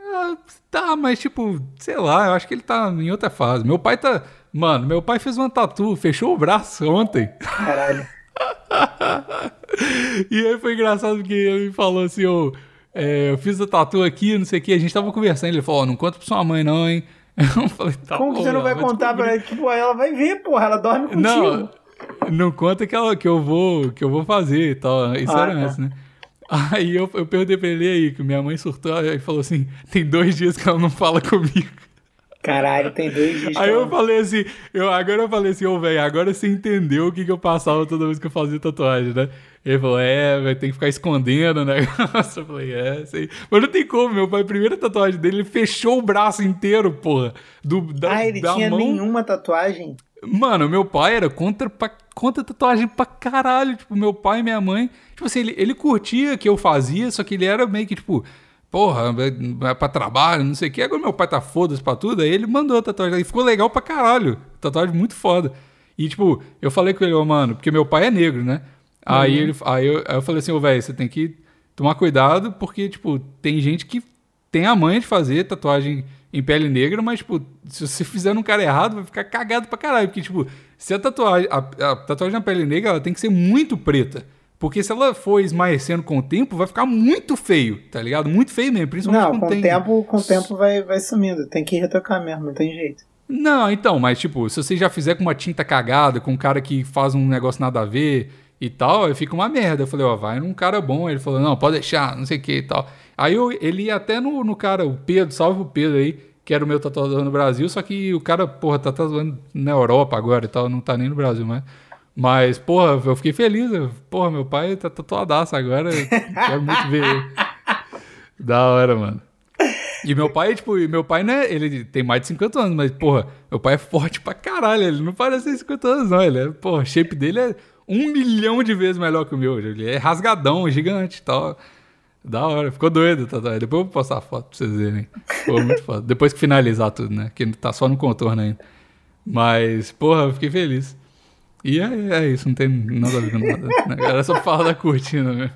Ah, tá, mas tipo, sei lá, eu acho que ele tá em outra fase. Meu pai tá. Mano, meu pai fez uma tatu, fechou o braço ontem. Caralho. [LAUGHS] E aí foi engraçado porque ele me falou assim, ô, é, eu fiz a tatu aqui, não sei o que, a gente tava conversando, ele falou, ó, não conta pra sua mãe não, hein? [LAUGHS] Eu falei, tá Como que você não vai contar pra ela? Tipo, ela vai ver, porra, ela dorme contigo. Não, não conta que, ela, que, eu vou, que eu vou fazer e tal. Isso Ah, era tá. antes, né? Aí eu, eu perguntei pra ele aí, que minha mãe surtou e falou assim: tem dois dias que ela não fala comigo. Caralho, tem dois dias. Aí eu falei assim, eu, agora eu falei assim, ô velho, agora você entendeu o que, que eu passava toda vez que eu fazia tatuagem, né? Ele falou, é, vai ter que ficar escondendo o [LAUGHS] negócio. Eu falei, é, sei. Mas não tem como, meu pai, a primeira tatuagem dele, ele fechou o braço inteiro, porra. Do, da, Ah, ele da tinha mão. nenhuma tatuagem? Mano, meu pai era contra, pra- contra tatuagem pra caralho. Tipo, meu pai e minha mãe. Tipo assim, ele, ele curtia que eu fazia, só que ele era meio que, tipo, porra, é pra trabalho, não sei o que. Agora meu pai tá foda-se pra tudo, aí ele mandou a tatuagem. E ficou legal pra caralho. Tatuagem muito foda. E, tipo, eu falei com ele, ô, mano, porque meu pai é negro, né? Aí, ele, aí, eu, aí eu falei assim, ô, velho, você tem que tomar cuidado, porque, tipo, tem gente que tem a manha de fazer tatuagem em pele negra, mas, tipo, se você fizer num cara errado, vai ficar cagado pra caralho. Porque, tipo, se a tatuagem, a, a tatuagem na pele negra, ela tem que ser muito preta. Porque se ela for esmaecendo com o tempo, vai ficar muito feio, tá ligado? Muito feio mesmo, principalmente Não, com o tem... tempo, com o tempo vai, vai sumindo. Tem que retocar mesmo, não tem jeito. Não, então, mas tipo, se você já fizer com uma tinta cagada, com um cara que faz um negócio nada a ver e tal, fica uma merda. Eu falei, ó, vai num cara bom. Ele falou, não, pode deixar, não sei o que e tal. Aí eu, ele ia até no, no cara, o Pedro, salve o Pedro aí, que era o meu tatuador no Brasil, só que o cara, porra, tá tatuando na Europa agora e tal, não tá nem no Brasil mais. Mas, porra, eu fiquei feliz. Porra, meu pai tá tatuadaço agora. Quero muito ver. Da hora, mano. E meu pai, tipo, meu pai, né, ele tem mais de 50 anos, mas, porra, meu pai é forte pra caralho, ele não parece ter 50 anos, não, ele é, porra, o shape dele é um milhão de vezes melhor que o meu, ele é rasgadão, gigante e tal. Da hora, ficou doido, tá, tá. Depois eu vou postar a foto pra vocês verem. Ficou muito foda. Depois que finalizar tudo, né, que tá só no contorno ainda. Mas, porra, eu fiquei feliz. E é, é isso, não tem nada a ver com nada. Né? Era só pra falar da cortina mesmo.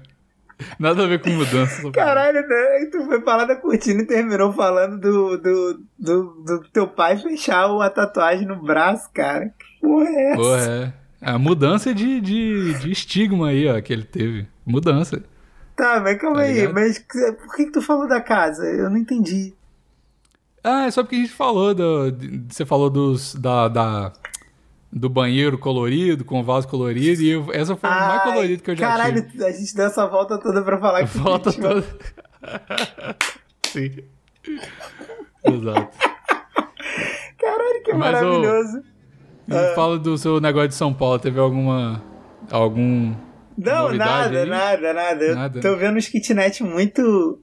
Nada a ver com mudança. Caralho, né? tu foi falar da cortina e terminou falando do, do, do, do teu pai fechar a tatuagem no braço, cara. Que porra é essa? Pô, é. A mudança de, de, de estigma aí, ó, que ele teve. Mudança. Tá, mas calma Tá aí, mas por que, que tu falou da casa? Eu não entendi. Ah, é só porque a gente falou do. Você falou dos. Da, da- do banheiro colorido, com vaso colorido, e eu- essa foi o mais Ai, colorido que eu já Caralho, tive. a gente deu essa volta toda pra falar que Volta tinha- toda. [LAUGHS] Sim. Exato. Caralho, que Mas, ô, maravilhoso. E fala do seu negócio de São Paulo, teve alguma. algum. Não, nada, aí? nada, nada. Eu Nada. tô vendo uns kitnet muito,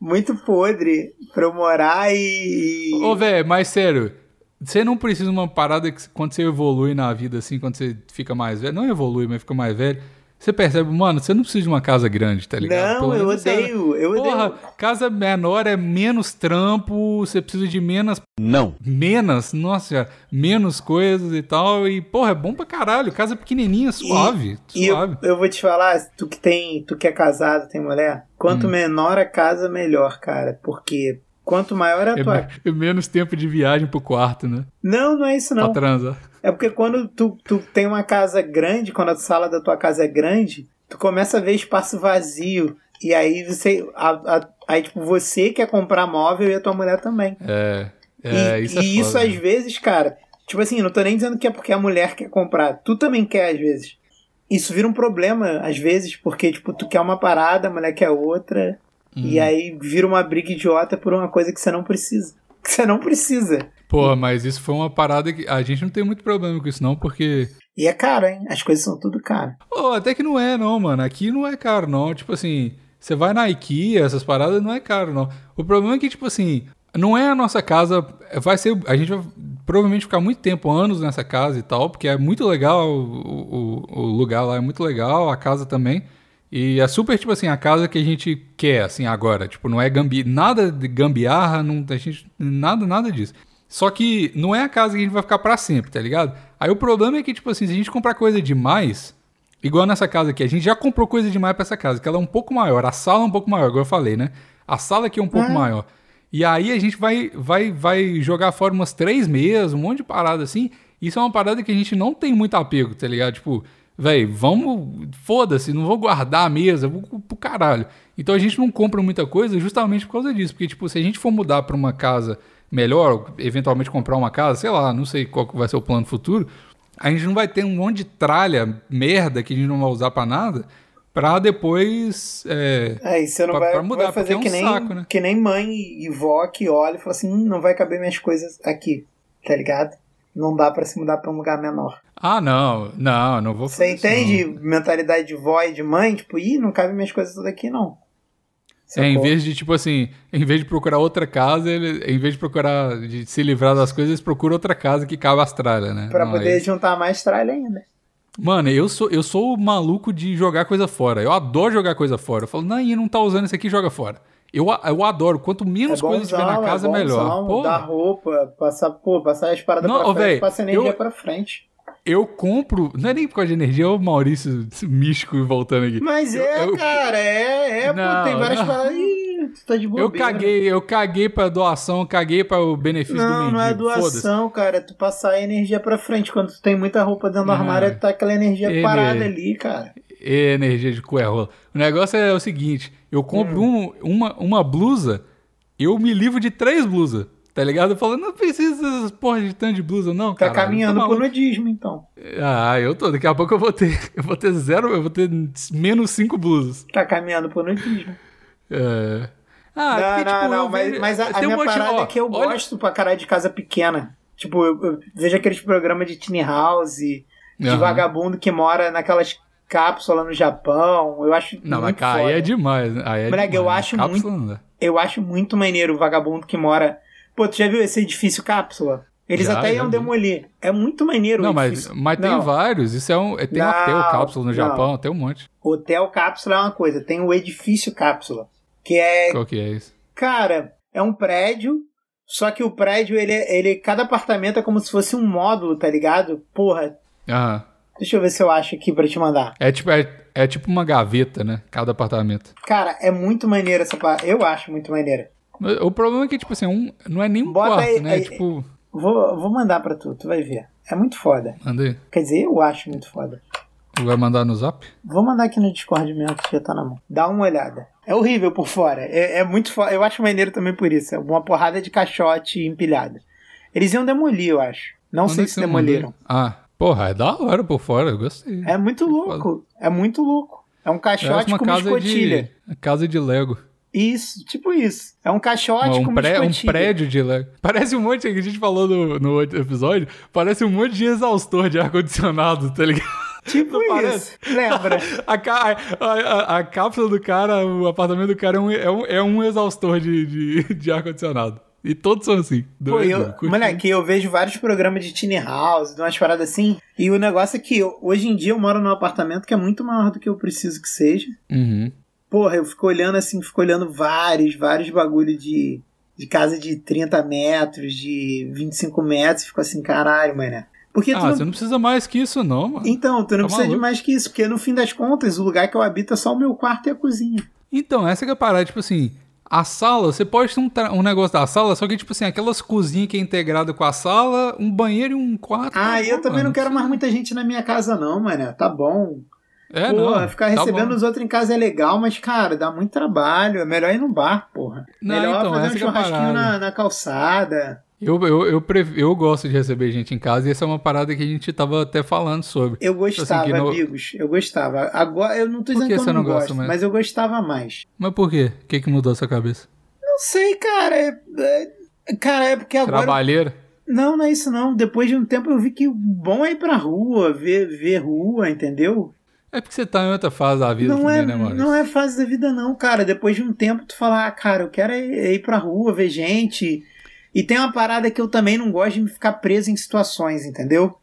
muito podre pra eu morar e. Ô, velho, mas sério, você não precisa de uma parada que quando você evolui na vida, assim, quando você fica mais velho, não evolui, mas fica mais velho, você percebe, mano, você não precisa de uma casa grande, tá ligado? Não, Pelo eu menos você- odeio, eu Porra, odeio. casa menor é menos trampo, você precisa de menos. Não. Menos, nossa, menos coisas e tal. E, porra, é bom pra caralho. Casa pequenininha, suave. E eu, suave. eu vou te falar, tu que tem, tu que é casado, tem mulher, quanto Hum. menor a casa, melhor, cara. Porque quanto maior a É, tua. é menos tempo de viagem pro quarto, né? Não, não é isso Pra não. transar. É porque quando tu, tu tem uma casa grande, quando a sala da tua casa é grande, tu começa a ver espaço vazio. E aí você. a- a- aí, tipo, você quer comprar móvel e a tua mulher também. É. É, e isso é e isso às vezes, cara. Tipo assim, não tô nem dizendo que é porque a mulher quer comprar. Tu também quer às vezes. isso vira um problema, às vezes, porque, tipo, tu quer uma parada, a mulher quer outra, e Hum. aí vira uma briga idiota por uma coisa que você não precisa. Que [LAUGHS] você não precisa. Porra, mas isso foi uma parada que. A gente não tem muito problema com isso, não, porque. E é caro, hein? As coisas são tudo caro. Pô, até que não é, não, mano. Aqui não é caro, não. Tipo assim, você vai na IKEA, essas paradas não é caro, não. O problema é que, tipo assim, não é a nossa casa. Vai ser. A gente vai provavelmente ficar muito tempo, anos nessa casa e tal, porque é muito legal. O, o, o lugar lá é muito legal, a casa também. E é super, tipo assim, a casa que a gente quer, assim, agora. Tipo, não é gambi... nada de gambiarra, não, a gente, nada, nada disso. Só que não é a casa que a gente vai ficar pra sempre, tá ligado? Aí o problema é que, tipo assim, se a gente comprar coisa demais, igual nessa casa aqui, a gente já comprou coisa demais pra essa casa, que ela é um pouco maior, a sala é um pouco maior, igual eu falei, né? A sala aqui é um pouco É. maior. E aí a gente vai, vai, vai jogar fora umas três mesas, um monte de parada assim. Isso é uma parada que a gente não tem muito apego, tá ligado? Tipo, velho, vamos. Foda-se, não vou guardar a mesa, vou pro caralho. Então a gente não compra muita coisa justamente por causa disso. Porque, tipo, se a gente for mudar pra uma casa melhor, eventualmente comprar uma casa, sei lá, não sei qual que vai ser o plano futuro, a gente não vai ter um monte de tralha, merda, que a gente não vai usar pra nada, pra depois. É, Aí você não Pra- vai, pra mudar, vai fazer é que, um nem, saco, né? que nem mãe e vó que olha e fala assim: hum, não vai caber minhas coisas aqui, tá ligado? Não dá pra se mudar pra um lugar menor. Ah, não, não, não vou Você fazer isso, não. entende mentalidade de vó e de mãe? Tipo, ih, não cabe minhas coisas tudo aqui, não. É, em vez de, tipo assim, em vez de procurar outra casa, ele, em vez de procurar, de se livrar das coisas, eles procuram outra casa que cabe as tralhas, né? Pra Não, poder juntar mais tralha ainda. Mano, eu sou, eu sou o maluco de jogar coisa fora. Eu adoro jogar coisa fora. Eu falo, não, não tá usando isso aqui, joga fora. Eu, eu adoro. Quanto menos coisa tiver na casa, é melhor. Pô, dar roupa, passar, pô, passar as paradas Não, pra frente, véi, passa energia eu- pra frente. eu compro. Não é nem por causa de energia, é o Maurício místico voltando aqui. Mas é, eu- cara, é, é, Não, pô, tem várias não. paradas. Ih, tu tá de bobeira. Eu caguei, eu caguei pra doação, caguei para o benefício do Não, mendigo. não é Foda-se. doação, cara. É tu passar a energia pra frente. Quando tu tem muita roupa dentro do Ah. armário, é tu tá aquela energia Ele- parada ali, cara. Energia de cu é rola. O negócio é o seguinte: eu compro Hum. um- uma, uma blusa, eu me livro de três blusas. Tá ligado? Eu falo, não precisa dessas porra de tanto de blusa, não, Tá cara. caminhando pro nudismo, então. Ah, eu tô. Daqui a pouco eu vou ter. [LAUGHS] Eu vou ter zero, eu vou ter menos cinco blusas. Tá caminhando pro nudismo. É. Ah, não, porque, não, tipo, não. Mas, vejo- mas a, a tem um minha de- parada ó, é que eu olha- gosto pra caralho de casa pequena. Tipo, eu, eu vejo aqueles programas de tiny house, de Aham. vagabundo que mora naquelas cápsulas no Japão. Eu acho Não, mas muito cara, aí foda. é demais. né? Aí é Moleque, eu demais. acho Cápsula dá. Eu acho muito maneiro o vagabundo que mora. Pô, tu já viu esse edifício cápsula? Eles Já, até iam demolir. É muito maneiro Não, o mas, mas tem Não. vários. Isso é um. é- Tem Não, hotel cápsula no não. Japão, tem um monte. Hotel cápsula é uma coisa, tem o edifício cápsula. Que é, Qual que é isso? cara, é um prédio, só que o prédio, ele, ele. Cada apartamento é como se fosse um módulo, tá ligado? Porra, Aham. Deixa eu ver se eu acho aqui pra te mandar. É tipo, é, é tipo uma gaveta, né? Cada apartamento. Cara, é muito maneiro essa parte. Eu acho muito maneira. O problema é que, tipo assim, um, não é nem um Bota quarto, aí- né? aí- tipo, Vou, vou mandar pra tu, tu vai ver. É muito foda. aí. Quer dizer, eu acho muito foda. Vai mandar no zap? Vou mandar aqui no Discord mesmo que já tá na mão. Dá uma olhada. É horrível por fora. É, é muito foda. Eu acho maneiro também por isso. É uma porrada de caixote empilhada. Eles iam demolir, eu acho. Não Onde sei é se demoliram. mandou? Ah, porra, é da hora por fora, eu gostei. É muito louco. É muito louco. É um Parece caixote uma com uma escotilha. de, casa de Lego. Isso, tipo isso. É um caixote um, com uma pré- um prédio de Lego. Parece um monte, que a gente falou no, no outro episódio, parece um monte de exaustor de ar-condicionado, tá ligado? Tipo [LAUGHS] Não isso. parece? Lembra? A, a, a- a cápsula do cara, o apartamento do cara é um, é um, é um exaustor de, de, de ar-condicionado. E todos são assim. Pô, doido, eu, moleque, eu vejo vários programas de tiny house, de umas paradas assim. E o negócio é que eu- hoje em dia eu moro num apartamento que é muito maior do que eu preciso que seja. Uhum. Porra, eu fico olhando assim, fico olhando vários, vários bagulho de, de casa de 30 metros, de 25 metros, fico assim, caralho, mané. Porque tu Ah, não... você não precisa mais que isso, não, mano. Então, tu não Tá precisa de maluco? mais que isso, porque no fim das contas, o lugar que eu habito é só o meu quarto e a cozinha. Então, essa que é a parada, tipo assim, a sala, você pode ter um, um negócio da sala, só que, tipo assim, aquelas cozinhas que é integrado com a sala, um banheiro e um quarto. Ah, tá e eu também mano. não quero mais muita gente na minha casa, não, mané. Tá bom. É, porra, não. ficar tá recebendo bom. os outros em casa é legal, mas, cara, dá muito trabalho. É melhor ir no bar, porra. Não, melhor então, fazer um é churrasquinho parada. na, na calçada. Eu, eu, eu, pref- eu gosto de receber gente em casa e essa é uma parada que a gente tava até falando sobre. Eu gostava, Assim, que no- amigos. Eu gostava. Agora, eu não tô dizendo que que eu você não, gosto, mais? mas eu gostava mais. Mas por quê? O que, que mudou a sua cabeça? Não sei, cara. É, é- cara, é porque agora. Trabalheira? Não, não é isso não. Depois de um tempo eu vi que o bom é ir pra rua, ver, ver rua, entendeu? É porque você tá em outra fase da vida Não também, é, né, Maurício? não é fase da vida não, cara. Depois de um tempo tu fala, ah, cara, eu quero é ir pra rua, ver gente. E tem uma parada que eu também não gosto de me ficar preso em situações, entendeu?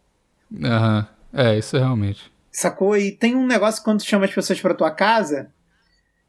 Aham. É, isso realmente. Sacou? E tem um negócio quando tu chama as pessoas pra tua casa,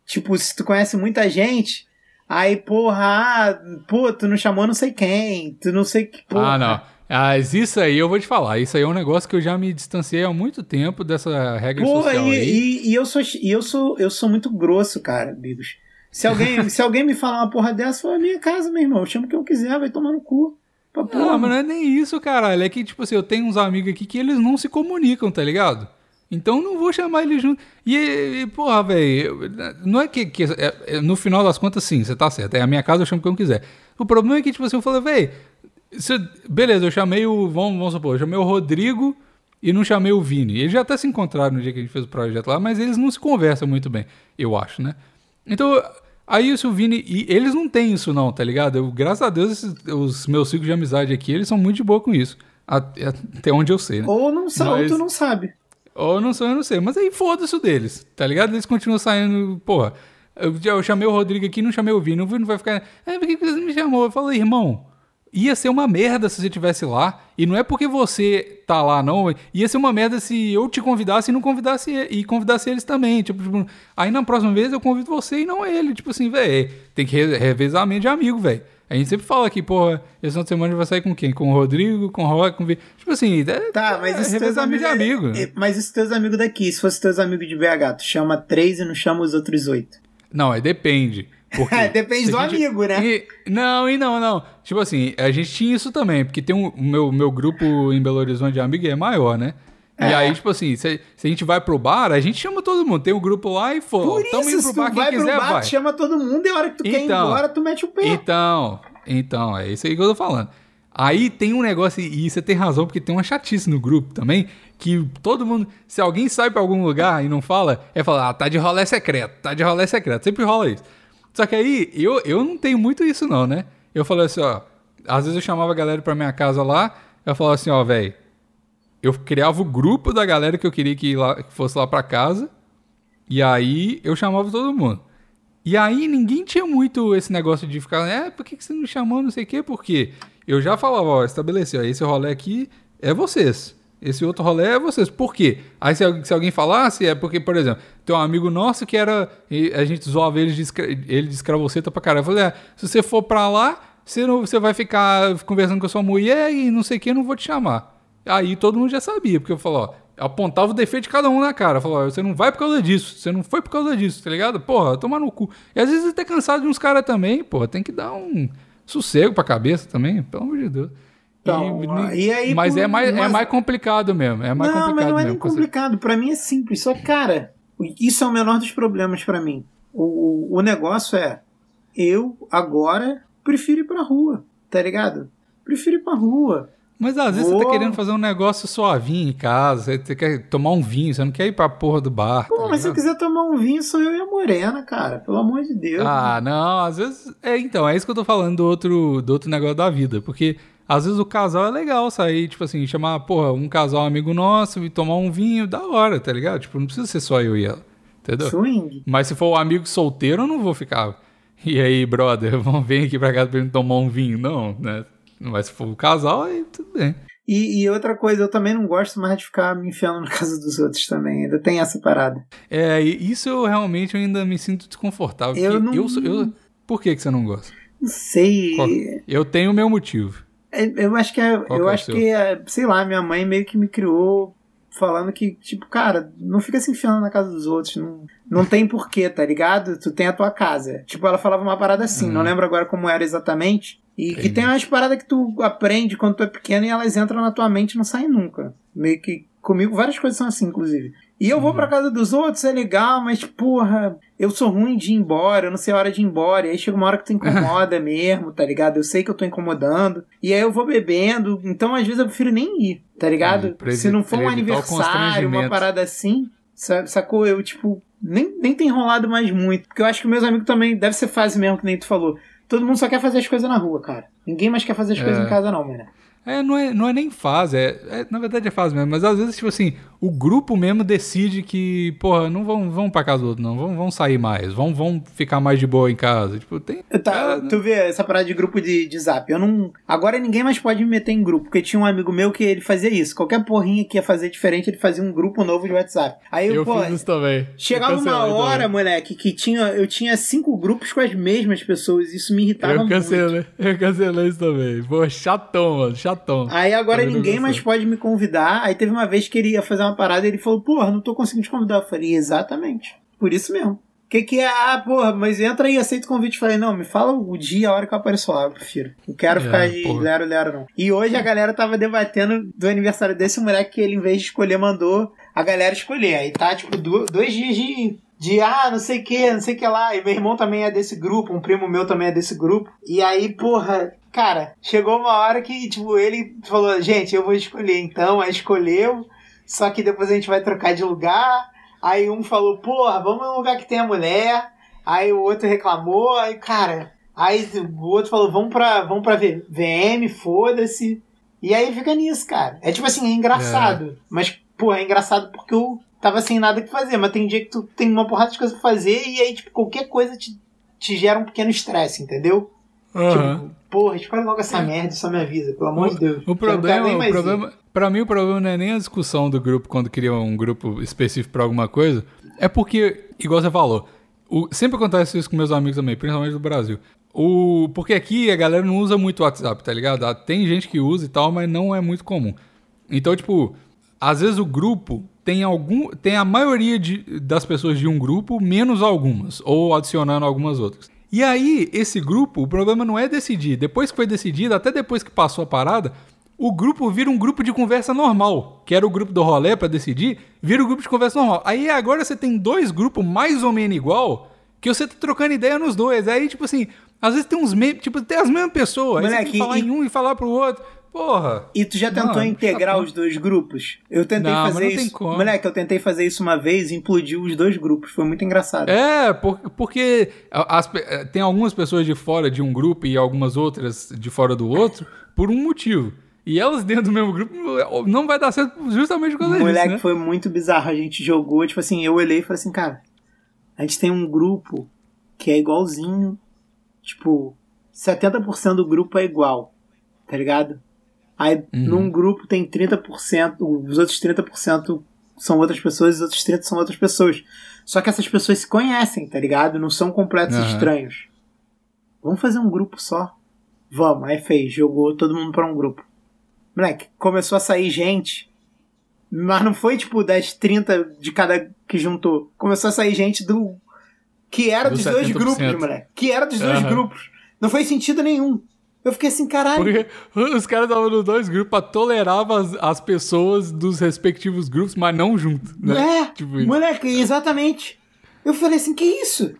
tipo, se tu conhece muita gente, aí, porra, ah, pô, tu não chamou não sei quem, tu não sei que, porra. Ah, não. Mas isso aí eu vou te falar. Isso aí é um negócio que eu já me distanciei há muito tempo dessa regra Porra, social e, aí. e, e eu sou e eu sou eu sou muito grosso, cara, amigos. Se alguém, [LAUGHS] se alguém me falar uma porra dessa, fala minha casa, meu irmão. Eu chamo quem eu quiser, vai tomar no cu. Pra porra. Não, mas não é nem isso, caralho. É que, tipo assim, eu tenho uns amigos aqui que eles não se comunicam, tá ligado? Então eu não vou chamar eles junto. E, e porra, velho, não é que. que é- é- no final das contas, sim, você tá certo. É a minha casa, eu chamo quem eu quiser. O problema é que, tipo assim, eu falei, velho, beleza, eu chamei o. Vamos, vamos supor, eu chamei o Rodrigo e não chamei o Vini. Eles já até se encontraram no dia que a gente fez o projeto lá, mas eles não se conversam muito bem, eu acho, né? Então, aí o Vini. E eles não têm isso, não, tá ligado? Eu, graças a Deus, esses- os meus ciclos de amizade aqui, eles são muito de boa com isso. Até, até onde eu sei, né? Ou não sabe, Mas- ou tu não sabe. Ou não sou, eu não sei. Mas aí foda-se o deles, tá ligado? Eles continuam saindo, porra. Eu, eu chamei o Rodrigo aqui não chamei o Vini. O Vini vai ficar. É, por que que você não me chamou? Eu falei, irmão, ia ser uma merda se você tivesse lá. E não é porque você tá lá, não. Ia ser uma merda se eu te convidasse e não convidasse e convidasse eles também. Tipo, tipo, aí na próxima vez eu convido você e não ele. Tipo assim, velho, tem que re- revezamento de amigo, velho. A gente sempre fala aqui, porra, esse final de semana vai sair com quem? Com o Rodrigo, com o Rock, com o. Tipo assim, é, Tá, mas é isso teus revezamento amigos. de amigo. é- Mas isso teus amigos daqui. Se fosse teus amigos de BH, tu chama três e não chama os outros oito. Não, é depende. Porque [LAUGHS] É, depende do gente- amigo, né? E- não, e não, não. Tipo assim, a gente tinha isso também, porque tem um, o meu, meu grupo em Belo Horizonte de amigos é maior, né? E É. aí, tipo assim, se, se a gente vai pro bar, a gente chama todo mundo. Tem um grupo lá e for, Por isso, indo pro tu bar, quem vai pro quiser bar, vai. tu chama todo mundo e a hora que tu quer ir Então. embora, tu mete o pé. Então, então, é isso aí que eu tô falando. Aí tem um negócio, e você tem razão, porque tem uma chatice no grupo também, que todo mundo, se alguém sai pra algum lugar e não fala, é falar, ah, tá de rolê secreto, tá de rolê secreto, sempre rola isso. Só que aí, eu, eu não tenho muito isso não, né? Eu falei assim, ó, às vezes eu chamava a galera pra minha casa lá, eu falava assim, ó, velho, eu criava o grupo da galera que eu queria que, lá, que fosse lá pra casa, e aí eu chamava todo mundo. E aí ninguém tinha muito esse negócio de ficar, é, por que, que você não chamou, não sei o quê, porque eu já falava, ó, estabeleceu, esse rolê aqui é vocês. Esse outro rolê é vocês. Por quê? Aí se, se alguém falasse, é porque, por exemplo, tem um amigo nosso que era. A gente zoava ele de, ele de escravoceta pra caralho. Eu falei, é, se você for pra lá, você, não, você vai ficar conversando com a sua mulher e não sei o que, eu não vou te chamar. Aí todo mundo já sabia, porque eu falava, ó, apontava o defeito de cada um na cara. Falava, você não vai por causa disso, você não foi por causa disso, tá ligado? Porra, tomar no cu. E às vezes você tá cansado de uns caras também, porra, tem que dar um sossego pra cabeça também, pelo amor de Deus. Então, e aí, mas por- é, mais, é mas- mais complicado mesmo, é mais não, complicado mas não é nem complicado. Pra mim é simples. Só que, cara, isso é o menor dos problemas pra mim. O, o, negócio é, eu agora prefiro ir pra rua, tá ligado? Prefiro ir pra rua. Mas às vezes você tá querendo fazer um negócio suavinho em casa, você- quer tomar um vinho, você não quer ir pra porra do bar. Pô, tá mas se eu quiser tomar um vinho, sou eu e a Morena, cara. Pelo amor de Deus. Ah, não, às vezes. É, então, é isso que eu tô falando do outro, do outro negócio da vida. Porque às vezes o casal é legal sair, tipo assim, chamar, porra, um casal amigo nosso e tomar um vinho da hora, tá ligado? Tipo, não precisa ser só eu e ela. Entendeu? Swing. Mas se for um amigo solteiro, eu não vou ficar. E aí, brother, [LAUGHS] vamos vir aqui pra casa pra gente tomar um vinho. Não, né? Mas se for o casal, aí tudo bem. E, e outra coisa, eu também não gosto mais de ficar me enfiando na [LAUGHS] casa dos outros também. Ainda tem essa parada. É, isso eu realmente ainda me sinto desconfortável. Eu não- eu, eu- Por que, que você não gosta? Não sei. Eu tenho o meu motivo. É, Eu acho que é, eu que é acho seu? que é, sei lá, minha mãe meio que me criou falando que, tipo, cara, não fica se enfiando na casa dos outros. Não, não tem porquê, tá ligado? Tu tem a tua casa. Tipo, ela falava uma parada assim, Uhum. não lembro agora como era exatamente. E que Entendi. tem umas paradas que tu aprende quando tu é pequeno e elas entram na tua mente e não saem nunca. Meio que comigo, várias coisas são assim, inclusive. E eu vou pra casa dos outros, é legal, mas, porra, eu sou ruim de ir embora, eu não sei a hora de ir embora. E aí chega uma hora que tu incomoda [LAUGHS] mesmo, tá ligado? Eu sei que eu tô incomodando. E aí eu vou bebendo, então às vezes eu prefiro nem ir, tá ligado? É, Se não for um aniversário, uma parada assim, sa- sacou? Eu, tipo, nem, nem tem rolado mais muito. Porque eu acho que meus amigos também, deve ser fase mesmo, que nem tu falou. Todo mundo só quer fazer as coisas na rua, cara. Ninguém mais quer fazer as coisas É. em casa, não, mano. É, não é, não é nem fase, é, é- na verdade é fase mesmo, mas às vezes, tipo assim, o grupo mesmo decide que, porra, não vão, vão pra casa do outro, não, vão, vão sair mais, vão, vão ficar mais de boa em casa. Tipo, tem. Tá, é, tu vê essa parada de grupo de, de zap. Eu não. Agora ninguém mais pode me meter em grupo, porque tinha um amigo meu que ele fazia isso. Qualquer porrinha que ia fazer diferente, ele fazia um grupo novo de WhatsApp. Aí eu, eu pô. fiz isso também. Chegava uma hora, também. moleque, que tinha, eu tinha cinco grupos com as mesmas pessoas. Isso me irritava Eu muito. cancelei, eu cancelei isso também. Pô, chatão, mano, chatão. Aí agora ninguém mais pode me convidar. Aí teve uma vez que ele ia fazer uma parada e ele falou, porra, não tô conseguindo te convidar. Eu falei, exatamente. Por isso mesmo. O que, que é? Ah, porra, mas entra aí, aceita o convite. Eu falei, não, me fala o dia a hora que eu apareço lá, eu prefiro. Não quero É, ficar de porra. lero, lero, não. E hoje a galera tava debatendo do aniversário desse moleque que ele, em vez de escolher, mandou a galera escolher. Aí tá, tipo, do- dois dias de. De, ah, não sei o que, não sei o que lá. E meu irmão também é desse grupo, um primo meu também é desse grupo. E aí, porra, cara, chegou uma hora que, tipo, ele falou, gente, eu vou escolher então. Aí escolheu, só que depois a gente vai trocar de lugar. Aí um falou, porra, vamos num lugar que tenha mulher. Aí o outro reclamou, aí, cara. Aí o outro falou, vamos pra, vamos pra VM, foda-se. E aí fica nisso, cara. É tipo assim, é engraçado. Mas, pô, é engraçado porque eu tava sem nada que fazer. Mas tem dia que tu tem uma porrada de coisa pra fazer e aí, tipo, qualquer coisa te, te gera um pequeno estresse, entendeu? Aham. Tipo, porra, escolhe logo essa merda, só me avisa, pelo amor de Deus. O problema, o ir. problema, pra mim o problema não é nem a discussão do grupo quando cria um grupo específico pra alguma coisa, é porque, igual você falou, o- sempre acontece isso com meus amigos também, principalmente do Brasil. O, porque aqui a galera não usa muito o WhatsApp, tá ligado? Ah, Tem gente que usa e tal, mas não é muito comum. Então, tipo, às vezes o grupo tem algum. Tem a maioria de- das pessoas de um grupo, menos algumas, ou adicionando algumas outras. E aí, esse grupo, o problema não é decidir. Depois que foi decidido, até depois que passou a parada, o grupo vira um grupo de conversa normal. Que era o grupo do rolê pra decidir, vira o grupo de conversa normal. Aí agora você tem dois grupos mais ou menos igual, que você tá trocando ideia nos dois. Aí, tipo assim, às vezes tem uns memes, tipo, tem as mesmas pessoas. Aí você tem Moleque, que falar e- em um e falar pro outro. Porra. E tu já tentou Não, integrar os dois grupos? Eu tentei Não, mas fazer não tem isso. como. Moleque, eu tentei fazer isso uma vez e implodiu os dois grupos. Foi muito engraçado. É, por- porque as eh, tem algumas pessoas de fora de um grupo e algumas outras de fora do outro por um motivo. E elas dentro do mesmo grupo não vai dar certo justamente por causa disso, Moleque, né? foi muito bizarro. A gente jogou, tipo assim, eu olhei e falei assim, cara, a gente tem um grupo que é igualzinho. Tipo, 70% do grupo é igual, tá ligado? Aí Uhum. num grupo tem 30%, os outros 30% são outras pessoas, os outros 30% são outras pessoas. Só que essas pessoas se conhecem, tá ligado? Não são completos Aham. estranhos. Vamos fazer um grupo só? Vamos. Aí fez, jogou todo mundo pra um grupo. Moleque, começou a sair gente, mas não foi tipo das 30 de cada que juntou. Começou a sair gente do. Que era Do dos dois 70%. grupos, moleque. Que era dos dois Aham. grupos. Não fez sentido nenhum. Eu fiquei assim, caralho. Porque os caras estavam nos dois grupos pra tolerar as, as pessoas dos respectivos grupos, mas não junto, né? É, Tipo isso. moleque, exatamente. Eu falei assim, que isso?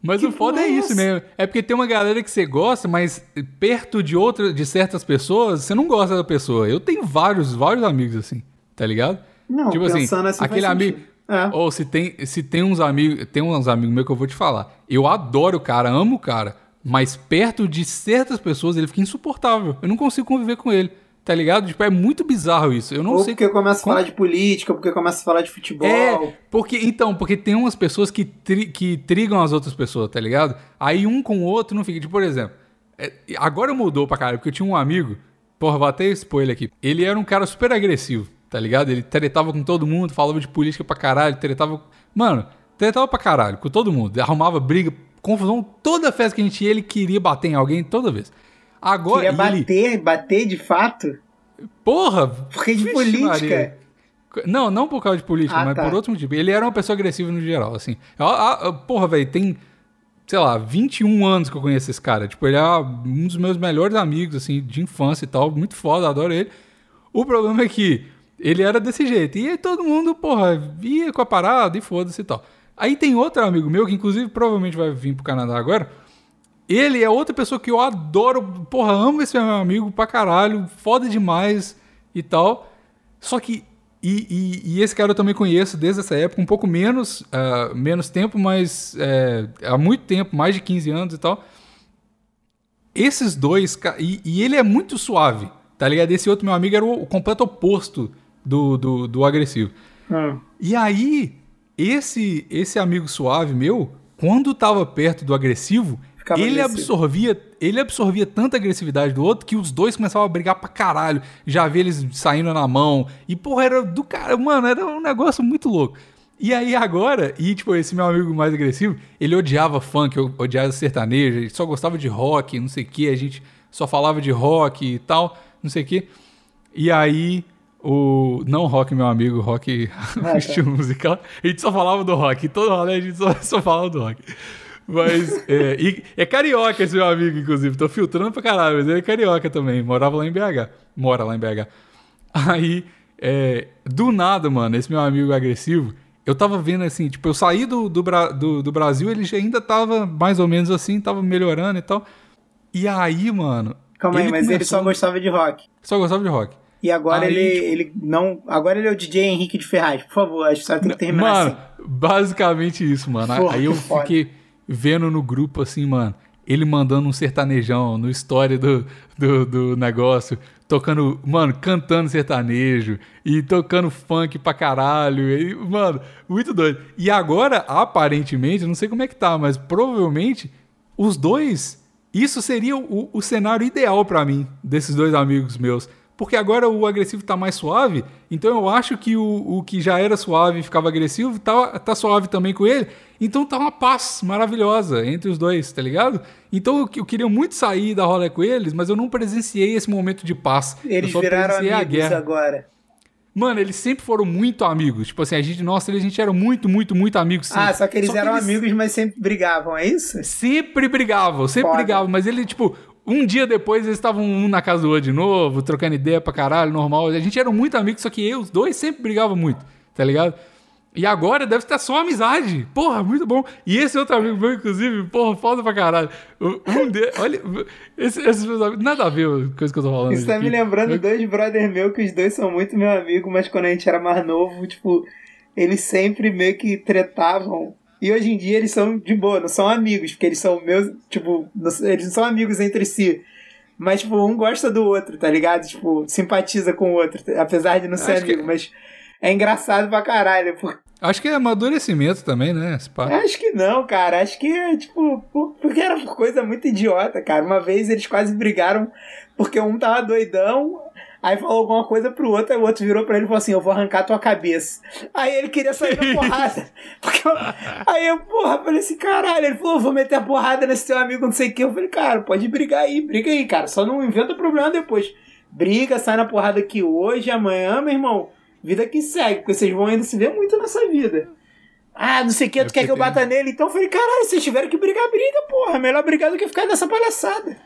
Mas Que o foda é é isso mesmo. É porque tem uma galera que você gosta, mas perto de outra, de certas pessoas, você não gosta da pessoa. Eu tenho vários, vários amigos assim, tá ligado? Não, tipo assim, assim, aquele amigo. É. Ou se tem, se tem uns amigos, tem uns amigos meus que eu vou te falar. Eu adoro o cara, amo o cara, mas perto de certas pessoas ele fica insuportável. Eu não consigo conviver com ele, tá ligado? Tipo, é muito bizarro isso. Eu não Ou sei porque começa a como- falar de política, porque começa a falar de futebol. é, porque, então, porque tem umas pessoas que, tri- que trigam as outras pessoas, tá ligado? Aí um com o outro não fica. Tipo, por exemplo, é, agora mudou pra caralho, porque eu tinha um amigo, porra, vou até ele aqui. Ele era um cara super agressivo, tá ligado? Ele tretava com todo mundo, falava de política pra caralho, tretava. Mano, tretava pra caralho com todo mundo. Arrumava briga, confusão. Toda festa que a gente ia, ele queria bater em alguém toda vez. Agora, Queria e ele, bater, bater de fato. porra, Porque de política. Maria. Não, não por causa de política, Ah, mas tá. por outro motivo. Ele era uma pessoa agressiva no geral, assim. Porra, velho, tem, sei lá, 21 anos que eu conheço esse cara. Tipo, ele é um dos meus melhores amigos, assim, de infância e tal. Muito foda, adoro ele. O problema é que Ele era desse jeito. E aí todo mundo, porra, via com a parada e foda-se e tal. Aí tem outro amigo meu, que inclusive provavelmente vai vir pro Canadá agora. Ele é outra pessoa que eu adoro, porra, amo esse meu amigo pra caralho, foda demais e tal. Só que. E, e, e esse cara eu também conheço desde essa época, um pouco menos, uh, menos tempo, mas é, há muito tempo, mais de 15 anos e tal. Esses dois, e, e, ele é muito suave, tá ligado? Esse outro meu amigo era o, o completo oposto do, do, do agressivo. Hum. E aí, esse esse amigo suave meu, quando tava perto do agressivo, Ficava ele agressivo. absorvia, ele absorvia tanta agressividade do outro que os dois começavam a brigar pra caralho. Já vi eles saindo na mão. E, porra, era do cara, mano, era um negócio muito louco. E aí agora, e tipo, esse meu amigo mais agressivo, ele odiava funk, odiava sertanejo, ele só gostava de rock, não sei o que, a gente só falava de rock e tal, não sei o que. E aí, o. Não rock, meu amigo, rock tá. [LAUGHS] estilo musical. A gente só falava do rock. Todo rolê a gente só, [LAUGHS] só falava do rock. Mas. É, e é carioca esse meu amigo, inclusive. Tô filtrando pra caralho, mas ele é carioca também. Morava lá em BH. Mora lá em BH. Aí, é, do nada, mano, esse meu amigo agressivo. Eu tava vendo assim, tipo, eu saí do, do, do, do Brasil, ele ainda tava mais ou menos assim, tava melhorando e tal. E aí, mano. Calma aí, ele mas ele começou- só gostava de rock. Só gostava de rock. E agora Aí, ele, tipo- ele não. Agora ele é o DJ Henrique de Ferraz. Por favor, a história tem que terminar Mano, assim. basicamente isso, mano. Porra, Aí eu que foda. fiquei vendo no grupo assim, mano, ele mandando um sertanejão no story do, do, do negócio, tocando, mano, cantando sertanejo e tocando funk pra caralho. E, mano, muito doido. E agora, aparentemente, não sei como é que tá, mas provavelmente os dois, isso seria o, o cenário ideal pra mim, desses dois amigos meus. Porque agora o agressivo tá mais suave, então eu acho que o, o que já era suave e ficava agressivo tá, tá suave também com ele. Então tá uma paz maravilhosa entre os dois, tá ligado? Então eu, eu queria muito sair da rola com eles, mas eu não presenciei esse momento de paz. Eles só viraram amigos guerra. agora. Mano, eles sempre foram muito amigos. Tipo assim, a gente, nossa, a gente era muito, muito, muito amigos. Sempre. Ah, só que eles eram eles amigos, mas sempre brigavam, é isso? Sempre brigavam, sempre Foda. brigavam. Mas ele, tipo, um dia depois eles estavam um na casa do outro de novo, trocando ideia pra caralho, normal. A gente era muito amigos, só que eu, os dois sempre brigavam muito, tá ligado? E agora deve estar só amizade. Porra, muito bom. E esse outro amigo meu, inclusive, porra, foda pra caralho. Um deles, olha, esse- esses meus amigos, nada a ver com coisa que eu tô falando. Isso tá aqui. me lembrando Eu- dois brother meu, que os dois são muito meu amigo, mas quando a gente era mais novo, tipo, eles sempre meio que tretavam. E hoje em dia eles são de boa, não são amigos, porque eles são meus, tipo, não- eles não são amigos entre si. Mas, tipo, um gosta do outro, tá ligado? Tipo, simpatiza com o outro, apesar de não ser Acho que- amigo, mas é engraçado pra caralho, porque Acho que é amadurecimento também, né? esse pá. Acho que não, cara. Acho que é, tipo, por- porque era por coisa muito idiota, cara. Uma vez eles quase brigaram porque um tava doidão, aí falou alguma coisa pro outro, aí o outro virou pra ele e falou assim: Eu vou arrancar tua cabeça. Aí ele queria sair da [LAUGHS] porrada. Porque eu- aí eu, porra, falei assim: caralho. Ele falou: Vou meter a porrada nesse teu amigo, não sei o que. Eu falei: Cara, pode brigar aí, briga aí, cara. Só não inventa problema depois. Briga, sai na porrada aqui hoje, amanhã, meu irmão. Vida que segue, porque vocês vão ainda se ver muito nessa vida. Ah, não sei o que, tu quer que eu bata nele? Então eu falei, caralho, vocês tiverem que brigar, briga, porra. Melhor brigar do que ficar nessa palhaçada.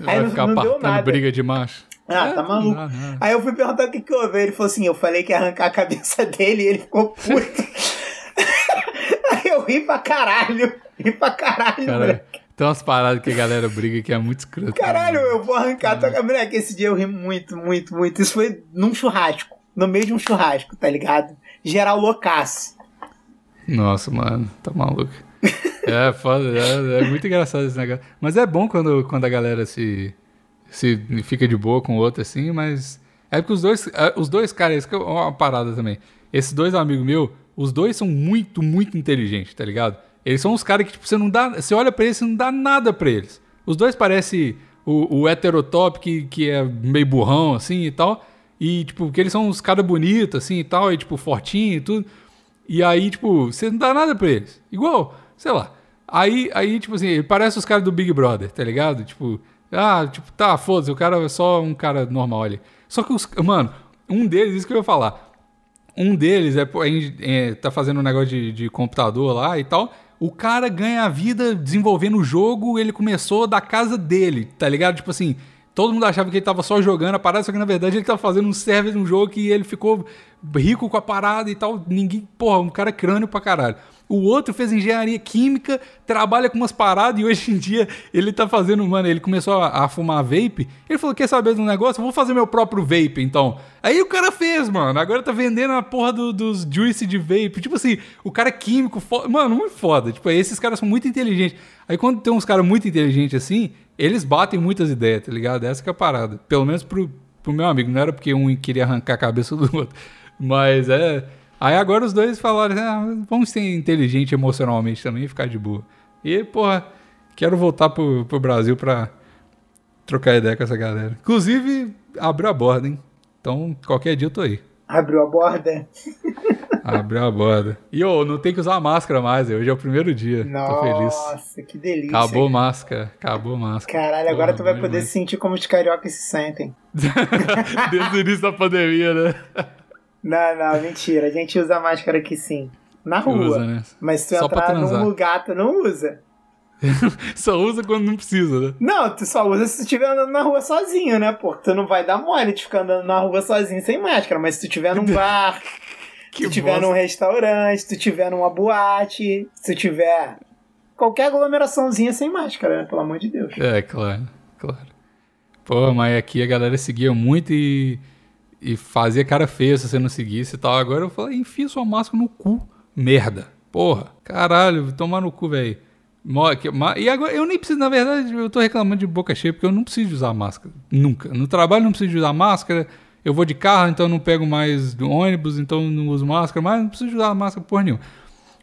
Aí Vai não, ficar não deu nada. briga de macho. Ah, É, tá maluco. não, não. Aí eu fui perguntar o que que houve. Ele falou assim: eu falei que ia arrancar a cabeça [LAUGHS] dele e ele ficou puto. [LAUGHS] Aí eu ri pra caralho. Ri pra caralho, Cara, moleque. tem umas paradas que a galera briga que é muito escroto. Caralho, eu vou arrancar a tua cabeça. Moleque, esse dia eu ri muito, muito, muito. Isso foi num churrasco. No meio de um churrasco, tá ligado? Geral loucaço. Nossa, mano, tá maluco. É, foda, é, é muito engraçado esse negócio. Mas é bom quando, quando a galera se, se fica de boa com o outro assim, mas. É porque os dois, é, os dois caras, isso que é uma parada também. Esses dois amigos meus, os dois são muito, muito inteligentes, tá ligado? Eles são uns caras que, tipo, você não dá. Você olha pra eles e não dá nada pra eles. Os dois parecem o, o heterotop que, que é meio burrão, assim e tal. E, tipo, que eles são uns caras bonitos, assim e tal, e, tipo, fortinho e tudo. E aí, tipo, você não dá nada pra eles. Igual, sei lá. Aí, aí tipo assim, parece os caras do Big Brother, tá ligado? Tipo, ah, tipo, tá, foda-se, o cara é só um cara normal ali. Só que os. Mano, um deles, isso que eu ia falar. Um deles é, é, é, tá fazendo um negócio de, de computador lá e tal. O cara ganha a vida desenvolvendo o jogo, ele começou da casa dele, tá ligado? Tipo assim, todo mundo achava que ele tava só jogando a parada, só que na verdade ele tava fazendo um service num jogo que ele ficou rico com a parada e tal. Ninguém, porra, um cara crânio pra caralho. O outro fez engenharia química, trabalha com umas paradas e hoje em dia ele tá fazendo, mano, ele começou a, a fumar vape. Ele falou: Quer saber um negócio? Eu vou fazer meu próprio vape, então. Aí o cara fez, mano. Agora tá vendendo a porra do- dos juice de vape. Tipo assim, o cara é químico, fo- mano, muito foda. Tipo, esses caras são muito inteligentes. Aí quando tem uns caras muito inteligentes assim, eles batem muitas ideias, tá ligado? Essa que é a parada. Pelo menos pro, pro meu amigo. Não era porque um queria arrancar a cabeça do [LAUGHS] outro. Mas é. Aí agora os dois falaram, ah, vamos ser inteligente emocionalmente também e ficar de boa. E, porra, quero voltar pro, pro Brasil pra trocar ideia com essa galera. Inclusive, abriu a borda, hein? Então, qualquer dia eu tô aí. Abriu a borda. Abriu a borda. E, ô, não tem que usar máscara mais, hoje é o primeiro dia. Tô feliz. Nossa, que delícia. Acabou cara. máscara, acabou máscara. Caralho, agora tu vai poder demais. se sentir como os cariocas se sentem. [LAUGHS] Desde o início da pandemia, né? Não, não, mentira. A gente usa máscara aqui sim. Na rua. Usa, né? Mas se tu Só entrar num lugar, tu não usa. [LAUGHS] Só usa quando não precisa, né? Não, tu só usa se tu estiver andando na rua sozinho, né, pô? Tu não vai dar mole de ficar andando na rua sozinho sem máscara. Mas se tu estiver num [LAUGHS] bar, se tu estiver num restaurante, se tu estiver numa boate, se tu tiver qualquer aglomeraçãozinha sem máscara, né? Pelo amor de Deus. É, claro, claro. Pô, mas aqui a galera seguia muito e, e fazia cara feia se você não seguisse e tal. Agora eu falei, enfia sua máscara no cu. Merda. Porra. Caralho, tomar no cu, velho. E agora, eu nem preciso, na verdade, eu tô reclamando de boca cheia porque eu não preciso usar máscara. Nunca. No trabalho não preciso usar máscara. Eu vou de carro, então não pego mais ônibus, então não uso máscara, mas não preciso usar máscara porra nenhuma.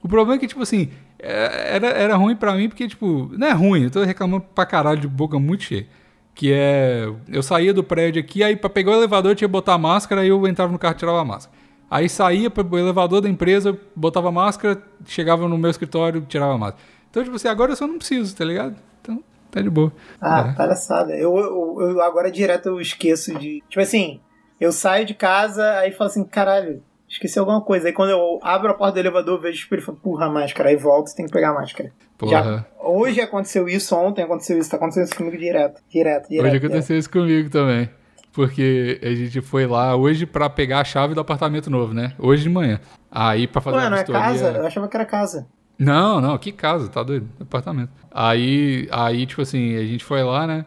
O problema é que, tipo assim, é- era, era ruim pra mim porque, tipo, não é ruim, eu tô reclamando pra caralho de boca muito cheia. Que é. Eu saía do prédio aqui, aí pra pegar o elevador eu tinha que botar a máscara, aí eu entrava no carro e tirava a máscara. Aí saía pro elevador da empresa, botava a máscara, chegava no meu escritório, tirava a máscara. Então, tipo assim, agora eu só não preciso, tá ligado? Então, tá de boa. Ah, É. palhaçada. Eu, eu, eu agora direto eu esqueço de. Tipo assim, eu saio de casa, aí falo assim, caralho, esqueci alguma coisa. Aí quando eu abro a porta do elevador, vejo o espelho e falo, porra, a máscara. Aí volto, tem que pegar a máscara. Porra. Já, hoje aconteceu isso, ontem aconteceu isso, tá acontecendo isso comigo direto. Direto, direto. Hoje direto. aconteceu isso comigo também. Porque a gente foi lá hoje pra pegar a chave do apartamento novo, né? Hoje de manhã. Aí pra fazer Ué, não é vistoria... casa? Eu achava que era casa. Não, não, que casa, tá doido? Apartamento. Aí, aí, tipo assim, a gente foi lá, né?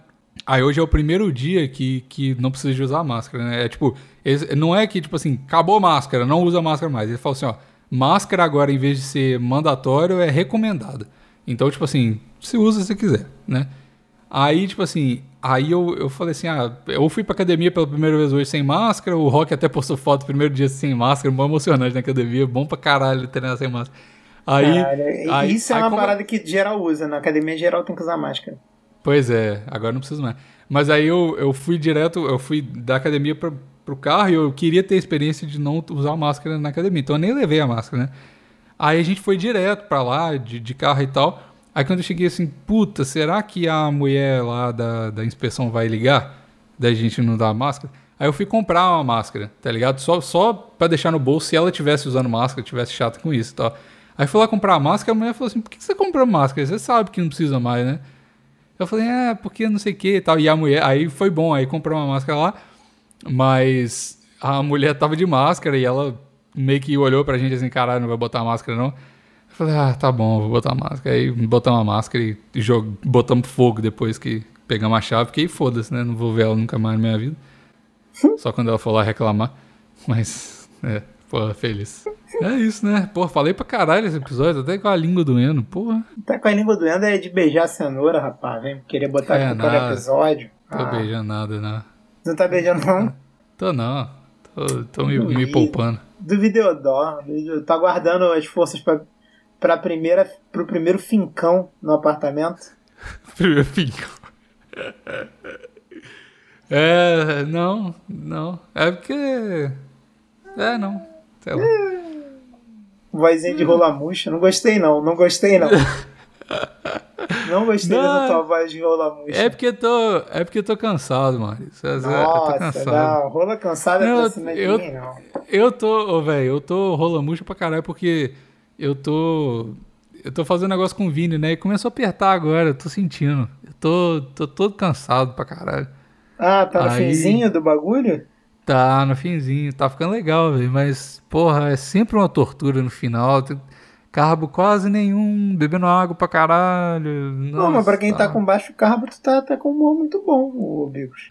Aí hoje é o primeiro dia que, que não precisa de usar máscara, né? É tipo, esse- não é que, tipo assim, acabou a máscara, não usa máscara mais. Ele falou assim, ó, máscara agora, em vez de ser mandatório, é recomendada. Então, tipo assim, se usa se quiser, né? Aí, tipo assim, aí eu, eu falei assim, ah, eu fui pra academia pela primeira vez hoje sem máscara, o Rock até postou foto primeiro dia sem máscara, bom emocionante na academia, bom pra caralho treinar sem máscara. Aí, Caralho, aí- isso é aí uma como- parada que geral usa. Na academia geral tem que usar máscara. Pois é, agora não preciso mais. Mas aí eu, eu fui direto, eu fui da academia pra, pro carro e eu queria ter a experiência de não usar máscara na academia, então eu nem levei a máscara, né? Aí a gente foi direto pra lá, de, de carro e tal. Aí quando eu cheguei assim, puta, será que a mulher lá da, da inspeção vai ligar? Da gente não dar máscara? Aí eu fui comprar uma máscara, tá ligado? Só, só pra deixar no bolso se ela tivesse usando máscara, tivesse chata com isso e tal. Aí fui lá comprar a máscara, a mulher falou assim, por que você comprou máscara? Você sabe que não precisa mais, né? Eu falei, é, porque não sei o que e tal. E a mulher, aí foi bom, aí comprou uma máscara lá, mas a mulher tava de máscara e ela meio que olhou pra gente assim, caralho, não vai botar máscara não. Eu falei, ah, tá bom, vou botar máscara. Aí botamos a máscara e jog... botamos fogo depois que pegamos a chave, porque aí foda-se, né? Não vou ver ela nunca mais na minha vida. [LAUGHS] Só quando ela for lá reclamar. Mas, é, porra, feliz. É isso, né? Porra, falei pra caralho esse episódio, até com a língua doendo, porra. Tá com a língua doendo é de beijar a cenoura, rapaz. Vem querer botar É, aqui no todo episódio. Tô Ah, beijando nada, não. Não tá beijando, não? Tô não. Tô, tô me, me poupando. Do Videodó. Tá aguardando as forças pra, pra primeira, pro primeiro fincão no apartamento. [LAUGHS] Primeiro fincão. É, não, não. É porque. É, não. Sei lá. Vozinha de rola murcha. Não gostei, não. Não gostei, não. [LAUGHS] Não gostei Não. dessa tua voz de rola murcha. É porque eu tô. É porque eu tô cansado, mano. Isso é- eu tô Nossa, cansado. não. Rola cansada Não, pra cima de eu- mim, não. Eu tô, ô, velho, eu tô rola murcha pra caralho porque eu tô. Eu tô fazendo negócio com o Vini, né? E começou a apertar agora, eu tô sentindo. Eu tô, tô todo cansado pra caralho. Ah, tá no Aí- finzinho do bagulho? Tá no finzinho, tá ficando legal, velho. Mas, porra, é sempre uma tortura no final. Tem Carbo quase nenhum, bebendo água pra caralho. Não, mas Nossa, pra quem tá com baixo carbo, tu tá, tá com um humor muito bom, o Bigos.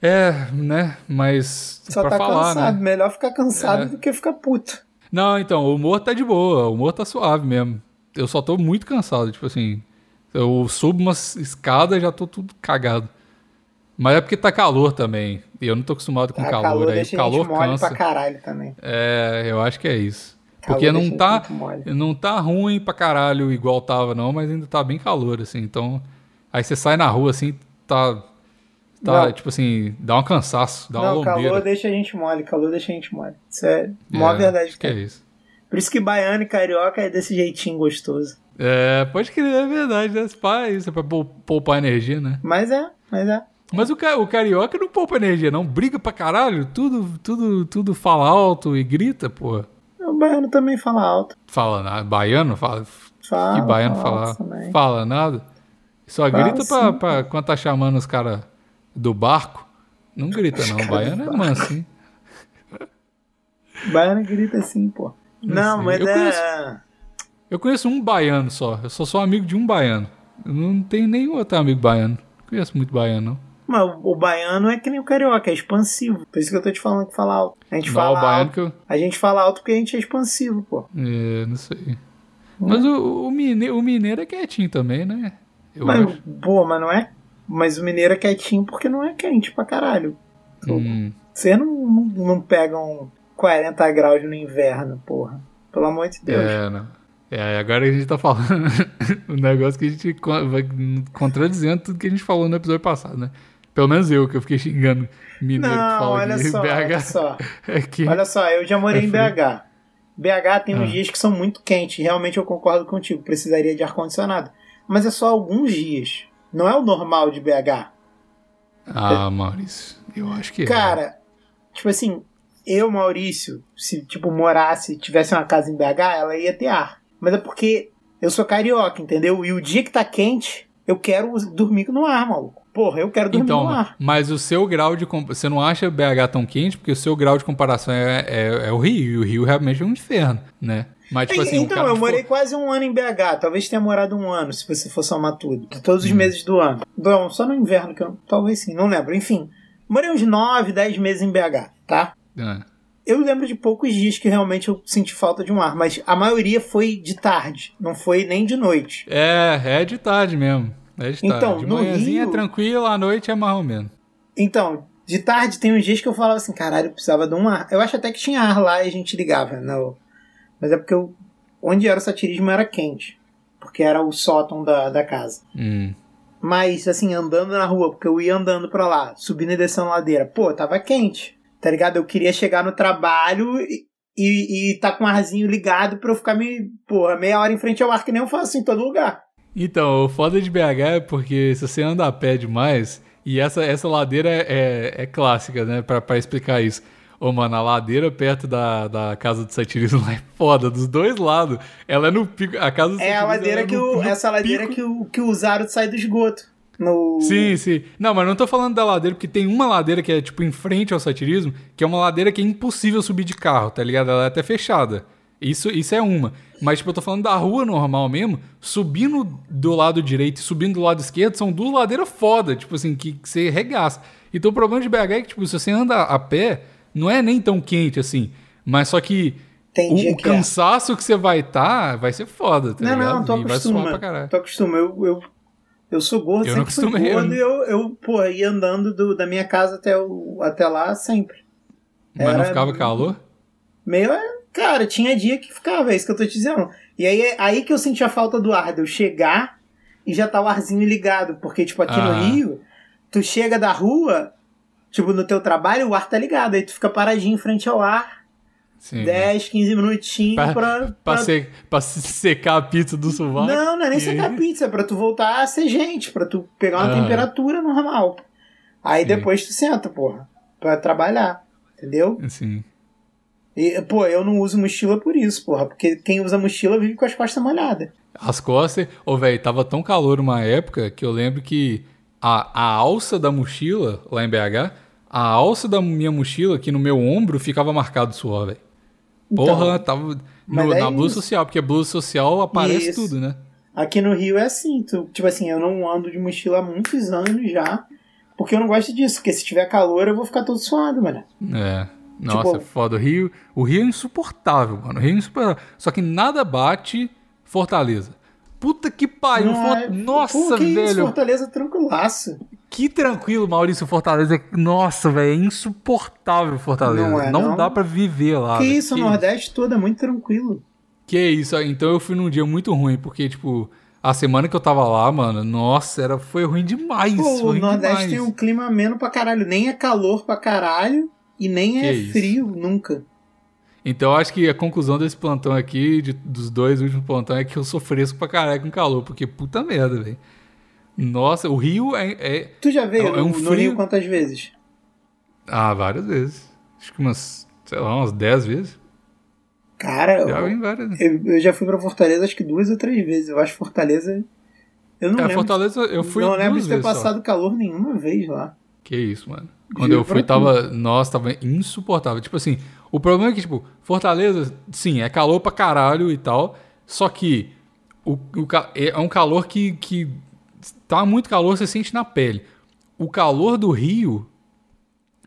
É, né? Mas. Só pra tá falar, cansado. né? Melhor ficar cansado É. do que ficar puto. Não, então, o humor tá de boa. O humor tá suave mesmo. Eu só tô muito cansado, tipo assim. Eu subo umas escadas e já tô tudo cagado. Mas é porque tá calor também. E eu não tô acostumado com Ah, calor. calor aí deixa calor a gente cansa. pra caralho também. É, eu acho que é isso. Calor Porque não tá, não tá ruim pra caralho igual tava, não, mas ainda tá bem calor, assim. Então, aí você sai na rua, assim, tá. Tá, Não. tipo assim, dá um cansaço, dá uma Não, lombeira. calor deixa a gente mole, calor deixa a gente mole. Isso é a maior É, verdade que que é isso. Por isso que baiano e carioca é desse jeitinho gostoso. É, pode crer, é verdade, né? Isso é pra pou- poupar energia, né? Mas é, mas é. Mas o, o carioca não poupa energia, não. Briga pra caralho, tudo, tudo, tudo fala alto e grita, pô. O baiano também fala alto. Fala nada. Baiano fala. Fala, que baiano fala fala, fala nada. Só Fala grita pra, pra quando tá chamando os caras do barco. Não grita, não. [LAUGHS] Baiano é manso, hein? Baiano grita assim, pô. Não, sei. mas Eu é. conheço- Eu conheço um baiano só. Eu só sou amigo de um baiano. Eu não tenho nenhum outro amigo baiano. Não conheço muito baiano, não. Mas o- o baiano é que nem o carioca, é expansivo. Por isso que eu tô te falando que fala alto. A gente Não, fala baiano alto. eu. A gente fala alto porque a gente é expansivo, pô. É, não sei. Mas o, o, mine- o mineiro é quietinho também, né? Eu Mas, acho. pô, mas não é. Mas o mineiro é quietinho porque não é quente pra caralho. Hum, Vocês não, não, não pegam 40 graus no inverno, porra. Pelo amor de Deus. é, não. É, agora a gente tá falando [LAUGHS] um negócio que a gente vai contradizendo tudo que a gente falou no episódio passado, né? Pelo menos eu, que eu fiquei xingando mineiro que Não, fala olha que só, BH olha só. [LAUGHS] é que... Olha só, eu já morei É em. BH. BH tem uns Ah. dias que são muito quentes. Realmente eu concordo contigo. Precisaria de ar-condicionado. Mas é só alguns dias. Não é o normal de BH. Ah, Maurício, eu acho que é. Cara, tipo assim, eu, Maurício, se tipo morasse, tivesse uma casa em BH, ela ia ter ar. Mas é porque eu sou carioca, entendeu? E o dia que tá quente, eu quero dormir no ar, maluco. Porra, eu quero dormir Então, no ar. mas o seu grau de. comp- Você não acha BH tão quente? Porque o seu grau de comparação é, é, é o Rio. E o Rio realmente é um inferno, né? Mas, tipo assim. então, cara eu morei for- quase um ano em BH. Talvez tenha morado um ano, se você for somar tudo. Todos os Hum. meses do ano. Não, só no inverno, que eu, talvez sim, não lembro. Enfim, morei uns 9, 10 meses em BH, tá? Ah, Eu lembro de poucos dias que realmente eu senti falta de um ar, mas a maioria foi de tarde, não foi nem de noite. É, é de tarde mesmo. É de tarde. Então, de manhãzinha Rio- é tranquilo, à noite é mais ou menos. Então, de tarde tem uns dias que eu falava assim, caralho, eu precisava de um ar. Eu acho até que tinha ar lá e a gente ligava, não. Mas é porque eu, onde era o satirismo era quente, porque era o sótão da, da casa. Hum. Mas, assim, andando na rua, porque eu ia andando pra lá, subindo e descendo a ladeira, pô, tava quente, tá ligado? Eu queria chegar no trabalho e, e, e tá com o arzinho ligado pra eu ficar me, porra, meia hora em frente ao ar, que nem eu faço em todo lugar. Então, o foda de BH é porque se você anda a pé demais, e essa, essa ladeira é, é, é clássica, né? Pra, pra explicar isso. Ô, mano, a ladeira perto da, da casa do satirismo [LAUGHS] lá é foda, dos dois lados. Ela é no pico. A casa do É a satirismo, ladeira é que no- o, no essa ladeira que o, que usaram sai do esgoto. No... Sim, sim. Não, mas não tô falando da ladeira, porque tem uma ladeira que é, tipo, em frente ao satirismo, que é uma ladeira que é impossível subir de carro, tá ligado? Ela é até fechada. Isso, isso é uma. Mas, tipo, eu tô falando da rua normal mesmo, subindo do lado direito e subindo do lado esquerdo, são duas ladeiras foda, tipo assim, que, que você regaça. Então o problema de BH é que, tipo, se você anda a pé, não é nem tão quente assim. Mas só que o, o é. cansaço que você vai estar vai ser foda, tá Não, ligado? não, tô acostumado. Tô acostumado. Eu, eu, eu sou gordo, Eu não sempre fui gordo eu e eu, eu pô, ia andando do, da minha casa até, o, até lá sempre. Mas não Era- ficava calor? Meio, é, cara, tinha dia que ficava, é isso que eu tô te dizendo. E aí, aí que eu senti a falta do ar, de eu chegar e já tá o arzinho ligado. Porque, tipo, aqui Ah. no Rio, tu chega da rua, tipo, no teu trabalho, o ar tá ligado. Aí tu fica paradinho em frente ao ar, Sim. 10, 15 minutinhos Pra- pra. Pra, pra- se- pra se secar a pizza do sovaco. Não, não é nem secar pizza, é pra tu voltar a ser gente, pra tu pegar uma Ah. temperatura normal. Aí Sim. depois tu senta, porra, pra trabalhar. Entendeu? Sim. E, pô, eu não uso mochila por isso, porra. Porque quem usa mochila vive com as costas molhadas. As costas. Ô, velho, tava tão calor uma época que eu lembro que a, a alça da mochila, lá em BH, a alça da minha mochila, aqui no meu ombro, ficava marcado suor, velho. Porra, Então, tava no- é na blusa isso. social, porque blusa social aparece Isso. tudo, né? Aqui no Rio é assim, tu- tipo assim, eu não ando de mochila há muitos anos já, porque eu não gosto disso, porque se tiver calor eu vou ficar todo suado, mano. É. Nossa, Tipo- é foda. O Rio, o Rio é insuportável, mano. O Rio é insuportável. Só que nada bate Fortaleza. Puta que pariu. Não For- é- Nossa, Pô, que Isso, velho. Fortaleza tranquilaço. Que tranquilo, Maurício Fortaleza. Nossa, velho. É insuportável Fortaleza. Não Não, é, não? dá pra viver lá. que velho. isso, o Nordeste todo é muito tranquilo. Que isso, então eu fui num dia muito ruim, porque, tipo, a semana que eu tava lá, mano, nossa, era, foi ruim demais. Pô, foi o Nordeste demais. tem um clima ameno pra caralho, nem é calor pra caralho e nem Que é isso. frio nunca. Então eu acho que a conclusão desse plantão aqui, de- dos dois últimos plantões, é que eu sou fresco pra caralho com calor, porque puta merda, velho. Nossa, o Rio é, é- Tu já veio É um no, no frio- Rio quantas vezes? Ah, várias vezes. Acho que umas, sei lá, umas 10 vezes. Cara, Já eu, várias eu- eu já fui pra Fortaleza acho que duas ou três vezes. Eu acho Fortaleza. Eu não É, lembro. Fortaleza, eu fui não lembro de ter vezes só. passado calor nenhuma vez lá. Que isso, mano. Quando Juro eu fui, tava. Nossa, tava insuportável. Tipo assim, o problema é que, tipo, Fortaleza, sim, é calor pra caralho e tal. Só que o, o ca- é um calor que, que. Tá muito calor, você sente na pele. O calor do Rio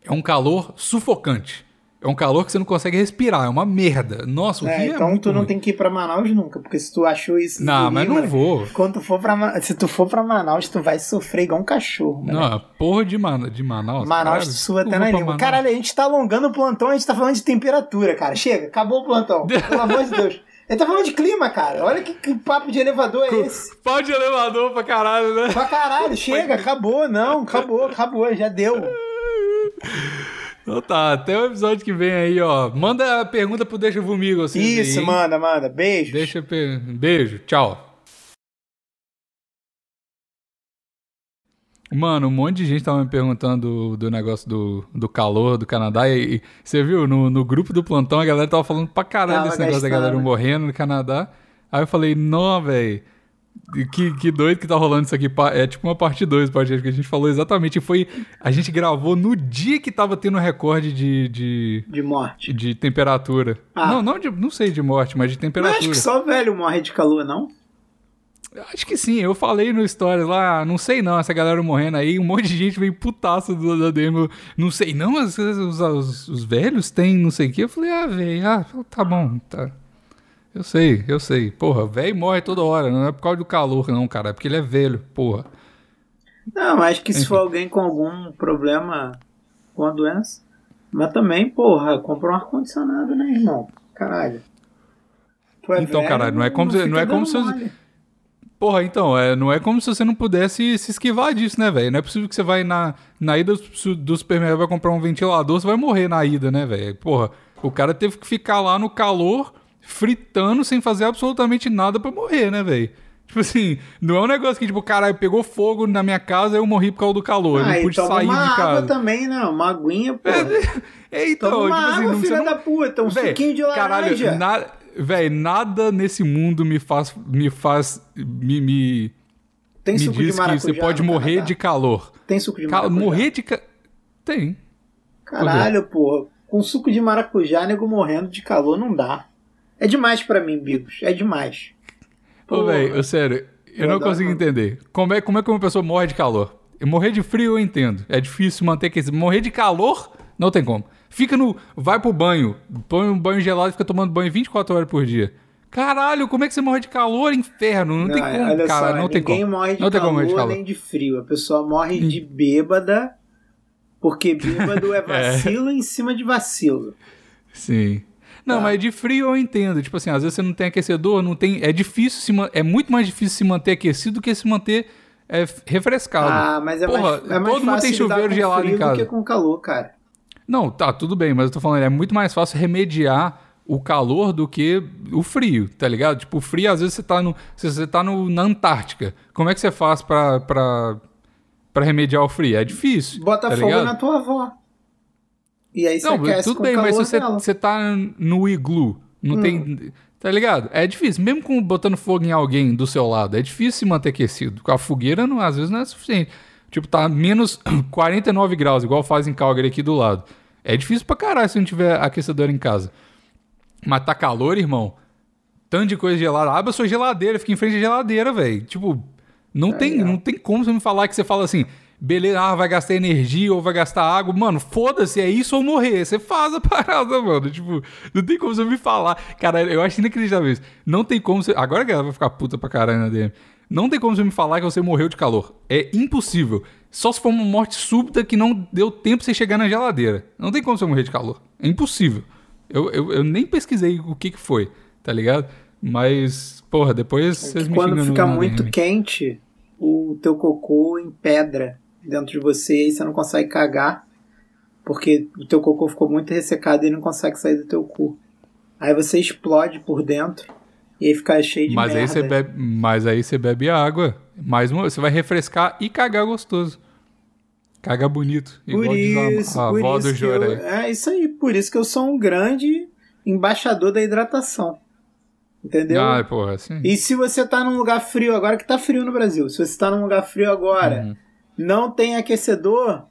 é um calor sufocante. É um calor que você não consegue respirar. É uma merda. Nossa, o É, Rio é então muito tu não ruim. tem que ir pra Manaus nunca, porque se tu achou isso. Não, em mas não vou. Quando tu for pra, se tu for pra Manaus, tu vai sofrer igual um cachorro. mano. Não, porra de, Mana- de Manaus. Manaus tu sua até na língua. Caralho, a gente tá alongando o plantão, a gente tá falando de temperatura, cara. Chega, acabou o plantão. [LAUGHS] Pelo amor de Deus. Ele tá falando de clima, cara. Olha que, que papo de elevador é esse. Pau de elevador pra caralho, né? Pra caralho, chega, acabou, não, acabou, acabou, já deu. [LAUGHS] Então tá, até o episódio que vem aí, ó. Manda a pergunta pro Deixa Vomigo, assim. Isso, aí, manda, manda. Beijo. Deixa. pe- Beijo, tchau. Mano, um monte de gente tava me perguntando do, do negócio do, do calor do Canadá. E, e você viu, no, no grupo do plantão a galera tava falando pra caralho Tava desse negócio da gastando. galera morrendo no Canadá. Aí eu falei, não, velho. Que, que doido que tá rolando isso aqui. É tipo uma parte 2 do podcast que a gente falou exatamente. E foi. A gente gravou no dia que tava tendo recorde de, de, De morte. de temperatura. Ah. Não, não, de, não sei de morte, mas de Mas temperatura. acho que só velho morre de calor, não? Acho que sim, eu falei no Stories lá, não sei não, essa galera morrendo aí, um monte de gente veio putaço do, da demo, não sei não, os, os- os velhos têm não sei o que, eu falei, ah, velho, ah, tá bom, tá. Eu sei, eu sei, porra, velho morre toda hora, não é por causa do calor não, cara, é porque ele é velho, porra. Não, acho que se for alguém com algum problema com a doença. Mas também, porra, compra um ar-condicionado, né, irmão? Caralho. É Então, caralho, não é como se- não é como se mole. Porra, então, é, não é como se você não pudesse se esquivar disso, né, velho? Não é possível que você vai na, na ida do, do supermercado vai comprar um ventilador, você vai morrer na ida, né, velho? Porra, o cara teve que ficar lá no calor, fritando, sem fazer absolutamente nada pra morrer, né, velho? Tipo assim, não é um negócio que, tipo, caralho, pegou fogo na minha casa eu morri por causa do calor. eu Ah, não e pude sair uma de água casa. também, não. Uma aguinha, porra. [LAUGHS] É, então, Toma uma tipo assim, água, não, você filha não, da puta. Um Véi, suquinho de laranja. Caralho, na, véi, nada nesse mundo me faz. Me faz. Me, me, Tem me suco diz de que maracujá você pode morrer Canadá? de calor. Tem suco de maracujá? morrer de. Tem. Caralho, porra. Com suco de maracujá, nego morrendo de calor, não dá. É demais pra mim, Bigos. É demais. Ô, Porra. velho, eu- sério, eu Eu não consigo entender. Como é, como é que uma pessoa morre de calor? Eu morrer de frio eu entendo. É difícil manter aquecido. Morrer de calor, não tem como. Fica no. Vai pro banho. Põe um banho gelado e fica tomando banho 24 horas por dia. Caralho, como é que você morre de calor, inferno? Não, tem como, olha cara. só, não tem ninguém como. morre de não tem como calor, morrer de calor. nem de frio. A pessoa morre de bêbada, porque bêbado [LAUGHS] é vacilo em cima de vacilo. Sim. Não, Tá. mas de frio eu entendo. Tipo assim, às vezes você não tem aquecedor, não tem. É difícil se man- É muito mais difícil se manter aquecido do que se manter é, refrescado. Ah, mas é Porra, mais, é mais todo mundo tem chuveiro gelado em casa. do que com calor, cara. Não, tá, tudo bem, mas eu tô falando, é muito mais fácil remediar o calor do que o frio, tá ligado? Tipo, o frio, às vezes você tá, no, você tá no, na Antártica. Como é que você faz pra, pra, pra remediar o frio? É difícil. Bota tá fogo ligado? na tua avó. E aí você Não, aquece tudo bem, mas se você, dela. você tá no iglu, não Hum. tem. Tá ligado? É difícil. Mesmo com botando fogo em alguém do seu lado, é difícil se manter aquecido. Com a fogueira, não, às vezes, não é suficiente. Tipo, tá menos [CLEARS THROAT] 49 graus, igual faz em Calgary aqui do lado. É difícil pra caralho se não tiver aquecedor em casa. Mas tá calor, irmão. Tanto de coisa gelada. Abre a sua geladeira, fica em frente à geladeira, velho. Tipo, não, tem, não tem como você me falar que você fala assim, beleza, ah, vai gastar energia ou vai gastar água. Mano, foda-se, é isso ou morrer. Você faz a [LAUGHS] parada, mano. Tipo, não tem como você me falar. Cara, eu acho inacreditável isso. Não tem como você. Agora que ela vai ficar puta pra caralho na DM. Não tem como você me falar que você morreu de calor. É impossível. Só se for uma morte súbita que não deu tempo pra você chegar na geladeira. Não tem como você morrer de calor. É impossível. Eu, eu, eu nem pesquisei o que que foi, tá ligado? Mas, porra, depois vocês me Quando fica muito quente, o teu cocô empedra dentro de você e você não consegue cagar porque o teu cocô ficou muito ressecado e não consegue sair do teu cu. Aí você explode por dentro e aí fica cheio de Mas aí, merda. você bebe, mas aí você bebe água. Mais uma, você vai refrescar e cagar gostoso. Caga bonito. Por igual a- isso, a, por avó do Jorei. é isso aí, por isso que eu sou um grande embaixador da hidratação. Entendeu? Ah, porra, assim. E se você tá num lugar frio agora, que tá frio no Brasil, se você tá num lugar frio agora, Uhum. Não tem aquecedor,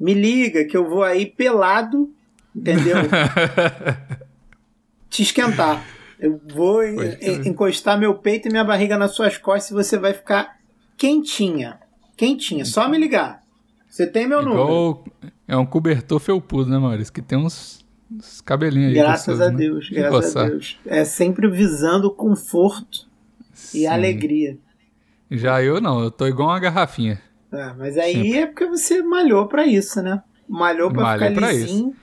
me liga que eu vou aí pelado, entendeu? [LAUGHS] Te esquentar. Eu vou encostar meu peito e minha barriga nas suas costas e você vai ficar quentinha. Quentinha, só me ligar. Você tem meu número. Igual, é um cobertor felpudo, né, Maurício? Que tem uns, uns cabelinhos aí. Graças gostosos, a né? Deus, De graças coçar. a Deus. É sempre visando conforto e Sim. alegria. Já eu não, eu tô igual uma garrafinha. Ah, mas aí é porque você malhou pra isso, né? Malhou pra Malhei ficar pra lisinho.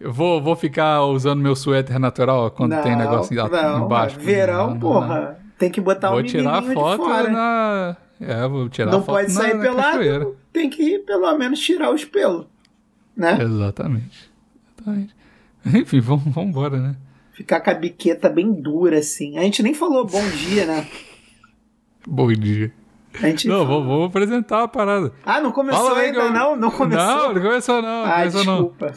Eu vou, vou ficar usando meu suéter natural quando tem negócio não, embaixo. Verão, Não, não, porra. Tem que botar Vou um tirar menininho foto na. É, vou tirar não foto pode na, sair na pelado, cachoeira. tem que pelo menos tirar os pelos, né? Exatamente. Exatamente. [LAUGHS] Enfim, vamos vamos embora, né? Ficar com a biqueta bem dura, assim. A gente nem falou bom dia, né? Bom dia. A gente Não, vou, vou apresentar a parada. Ah, não começou Fala ainda, eu- não? Não começou? Não, não começou não. ah, começou não. desculpa.